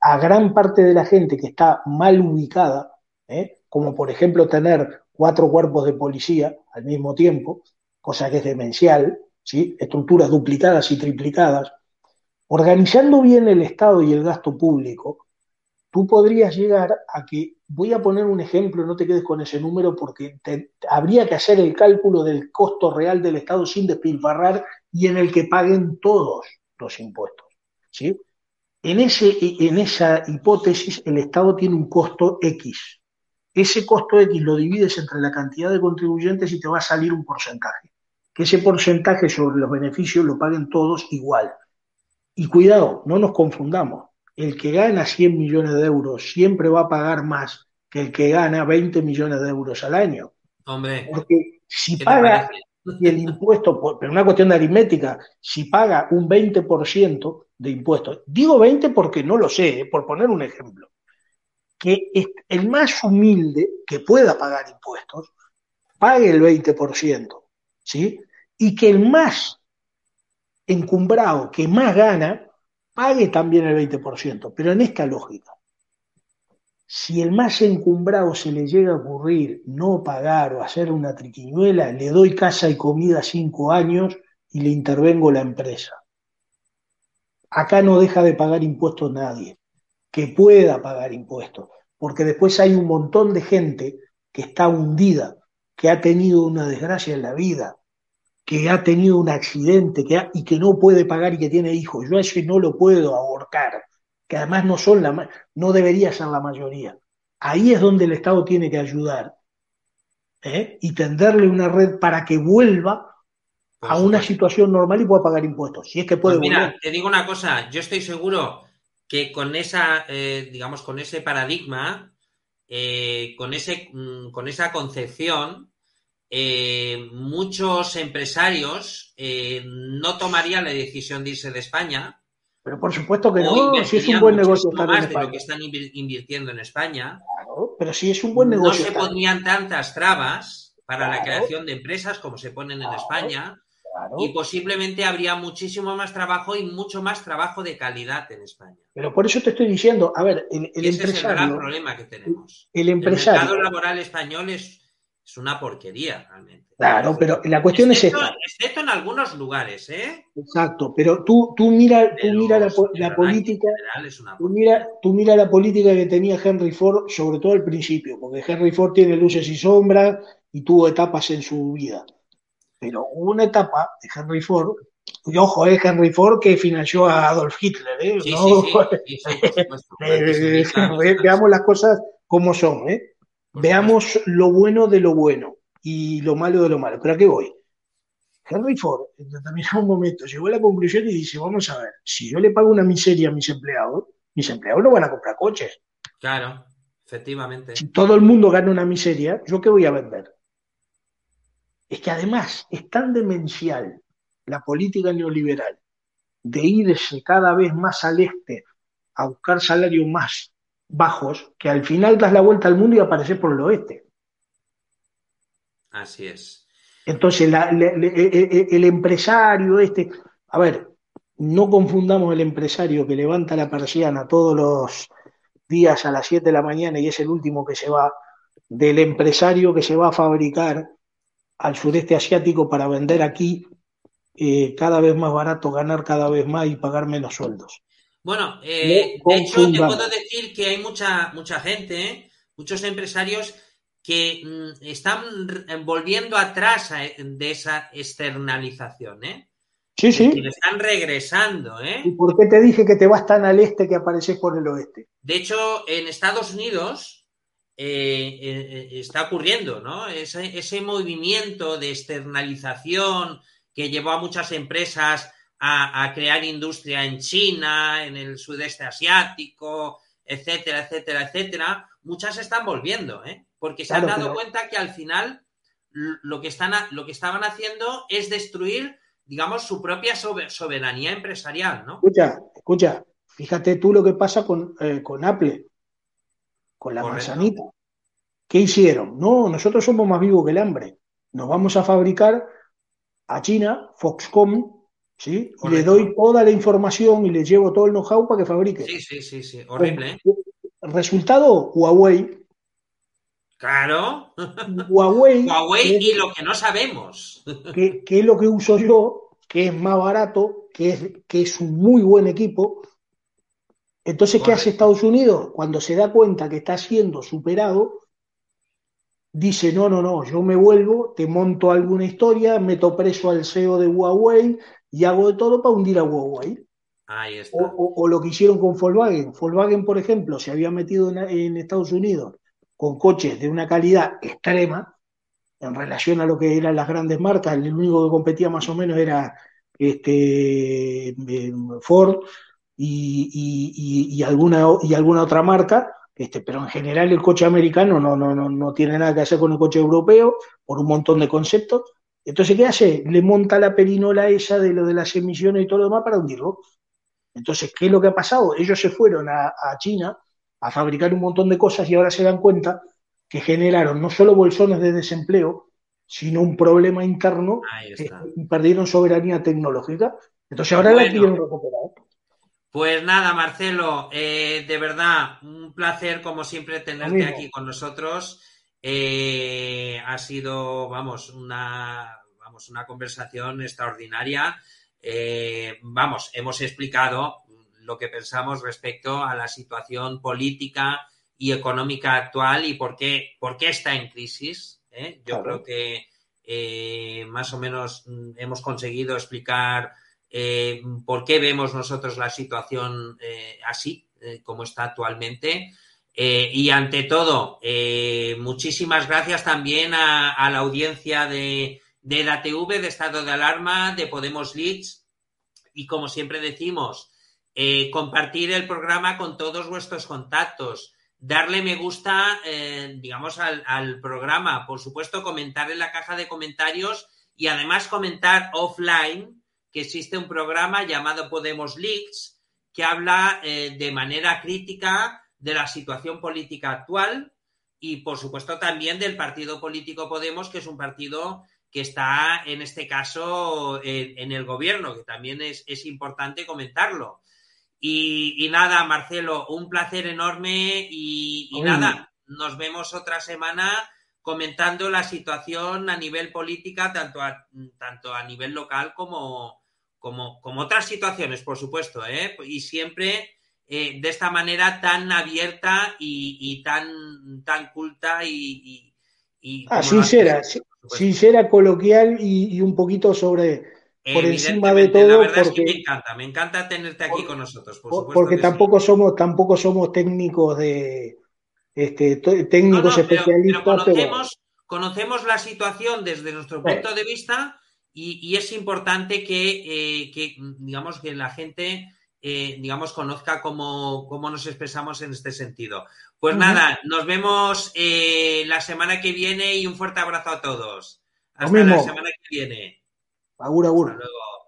a gran parte de la gente que está mal ubicada, ¿eh? como por ejemplo tener cuatro cuerpos de policía al mismo tiempo, cosa que es demencial, ¿sí? estructuras duplicadas y triplicadas, organizando bien el Estado y el gasto público, tú podrías llegar a que, voy a poner un ejemplo, no te quedes con ese número, porque habría que hacer el cálculo del costo real del Estado sin despilfarrar y en el que paguen todos los impuestos. ¿sí? En, ese, en esa hipótesis, el Estado tiene un costo X. Ese costo X lo divides entre la cantidad de contribuyentes y te va a salir un porcentaje. Que ese porcentaje sobre los beneficios lo paguen todos igual. Y cuidado, no nos confundamos. El que gana 100 millones de euros siempre va a pagar más que el que gana 20 millones de euros al año. Hombre, Porque si ¿qué te paga, el impuesto, pero una cuestión de aritmética, si paga un 20% de impuestos, digo 20 porque no lo sé, eh, por poner un ejemplo, que el más humilde que pueda pagar impuestos pague el 20%, ¿sí? Y que el más encumbrado, que más gana, pague también el 20%, pero en esta lógica. Si el más encumbrado se le llega a ocurrir no pagar o hacer una triquiñuela, le doy casa y comida cinco años y le intervengo la empresa. Acá no deja de pagar impuestos nadie, que pueda pagar impuestos, porque después hay un montón de gente que está hundida, que ha tenido una desgracia en la vida, que ha tenido un accidente que y que no puede pagar y que tiene hijos. Yo a ese no lo puedo ahorcar, que además no son la no debería ser la mayoría. Ahí es donde el Estado tiene que ayudar ¿eh? y tenderle una red para que vuelva a una situación normal y pueda pagar impuestos. Si es que puede. Pues mira, te digo una cosa. Yo estoy seguro que con esa, eh, digamos, con ese paradigma, eh, con ese, mm, con esa concepción, eh, muchos empresarios eh, no tomarían la decisión de irse de España. Pero por supuesto que no, si es un buen negocio estar más de lo que están invirtiendo en España. Claro, pero si es un buen negocio. No se pondrían tantas trabas para la creación de empresas como se ponen en España. Y posiblemente habría muchísimo más trabajo y mucho más trabajo de calidad en España. Pero por eso te estoy diciendo, a ver, el, el ese empresario. es el gran problema que tenemos. El empresario. El mercado laboral español es es una porquería realmente. Claro, pero la cuestión excepto, es esta. Excepto en algunos lugares, ¿eh? Exacto, pero tú, tú mira, tú mira la, la política, tú mira, tú mira la política que tenía Henry Ford, sobre todo al principio, porque Henry Ford tiene luces y sombras y tuvo etapas en su vida. Pero hubo una etapa de Henry Ford, y ojo, es Henry Ford que financió a Adolf Hitler, ¿eh? Sí, ¿No? sí, sí, Veamos las cosas como son, ¿eh? Veamos lo bueno de lo bueno y lo malo de lo malo. ¿Pero a qué voy? Henry Ford en determinado momento llegó a la conclusión y dice, vamos a ver, si yo le pago una miseria a mis empleados, mis empleados no van a comprar coches. Claro, efectivamente. Si todo el mundo gana una miseria, ¿yo qué voy a vender? Es que además es tan demencial la política neoliberal de irse cada vez más al este a buscar salarios más bajos que al final das la vuelta al mundo y apareces por el oeste. Así es. Entonces, la, le, le, el, el empresario este, a ver, no confundamos el empresario que levanta la persiana todos los días a las 7 de la mañana y es el último que se va, del empresario que se va a fabricar al sureste asiático para vender aquí eh, cada vez más barato, ganar cada vez más y pagar menos sueldos. Bueno, eh, de hecho te puedo decir que hay mucha, mucha gente, ¿eh? muchos empresarios que mm, están volviendo atrás a, de esa externalización, ¿eh? Sí, sí. Y están regresando, ¿eh? ¿Y por qué te dije que te vas tan al este que apareces por el oeste? De hecho, en Estados Unidos eh, eh, está ocurriendo, ¿no? Ese, ese movimiento de externalización que llevó a muchas empresas a, a, crear industria en China, en el sudeste asiático, etcétera, etcétera, etcétera, muchas están volviendo, ¿eh? porque se claro, han dado pero... cuenta que al final lo que, están, lo que estaban haciendo es destruir, digamos, su propia soberanía empresarial, ¿no? Escucha, escucha, fíjate tú lo que pasa con, eh, con Apple, con la Correcto. manzanita. ¿Qué hicieron? No, nosotros somos más vivos que el hambre. Nos vamos a fabricar a China, Foxconn, ¿sí? Y le doy toda la información y le llevo todo el know-how para que fabrique. Sí, sí, sí, sí. horrible. ¿eh? Resultado, Huawei. Claro. <laughs> Huawei. Huawei y lo que no sabemos. <laughs> Que, que, es lo que uso yo, que es más barato, que es, que es un muy buen equipo. Entonces, ¿qué hace Estados Unidos? Cuando se da cuenta que está siendo superado, dice, no, no, no, yo me vuelvo, te monto alguna historia, meto preso al CEO de Huawei, y hago de todo para hundir a Huawei. Ahí está. O, o, o, lo que hicieron con Volkswagen. Volkswagen, por ejemplo, se había metido en, en, Estados Unidos con coches de una calidad extrema en relación a lo que eran las grandes marcas. El único que competía más o menos era este Ford y, y, y, alguna, y alguna otra marca. Este, pero en general el coche americano no, no, no, no tiene nada que hacer con el coche europeo por un montón de conceptos Entonces, ¿qué hace? Le monta la perinola esa de lo de las emisiones y todo lo demás para hundirlo. Entonces, ¿qué es lo que ha pasado? Ellos se fueron a, China a fabricar un montón de cosas y ahora se dan cuenta que generaron no solo bolsones de desempleo, sino un problema interno y perdieron soberanía tecnológica. Entonces ahora la quieren recuperar. Pues nada, Marcelo, eh, de verdad, un placer como siempre tenerte aquí con nosotros. Eh, ha sido, vamos, una, vamos, una conversación extraordinaria. Eh, vamos, hemos explicado lo que pensamos respecto a la situación política y económica actual y por qué, por qué está en crisis. ¿eh? Yo creo que más o menos mm, hemos conseguido explicar por qué vemos nosotros la situación así, como está actualmente. Eh, y ante todo, eh, muchísimas gracias también a, la audiencia de, de, la TV, de Estado de Alarma, de Podemos Leaks. Y como siempre decimos, eh, compartir el programa con todos vuestros contactos, darle me gusta, digamos, al, programa, por supuesto, comentar en la caja de comentarios y además comentar offline que existe un programa llamado Podemos Leaks que habla de manera crítica de la situación política actual y, por supuesto, también del partido político Podemos, que es un partido que está, en este caso, en, el gobierno, que también es, importante comentarlo. Y, nada, Marcelo, un placer enorme y, nada, nos vemos otra semana comentando la situación a nivel política, tanto a, tanto a nivel local como, como, como otras situaciones, por supuesto, ¿eh? y siempre eh, de esta manera tan abierta y, tan, tan culta y... ah, sincera, sincera, coloquial y, un poquito sobre por encima de todo. La verdad es que me encanta, me encanta tenerte aquí con nosotros. porque tampoco somos, tampoco somos técnicos de este, técnicos especialistas. conocemos, conocemos, la situación desde nuestro punto de vista y, es importante que, eh, que, digamos, que la gente eh, digamos, conozca cómo, nos expresamos en este sentido. Pues nada, nos vemos eh, la semana que viene y un fuerte abrazo a todos. Hasta la semana que viene. Agur, agur. Hasta luego.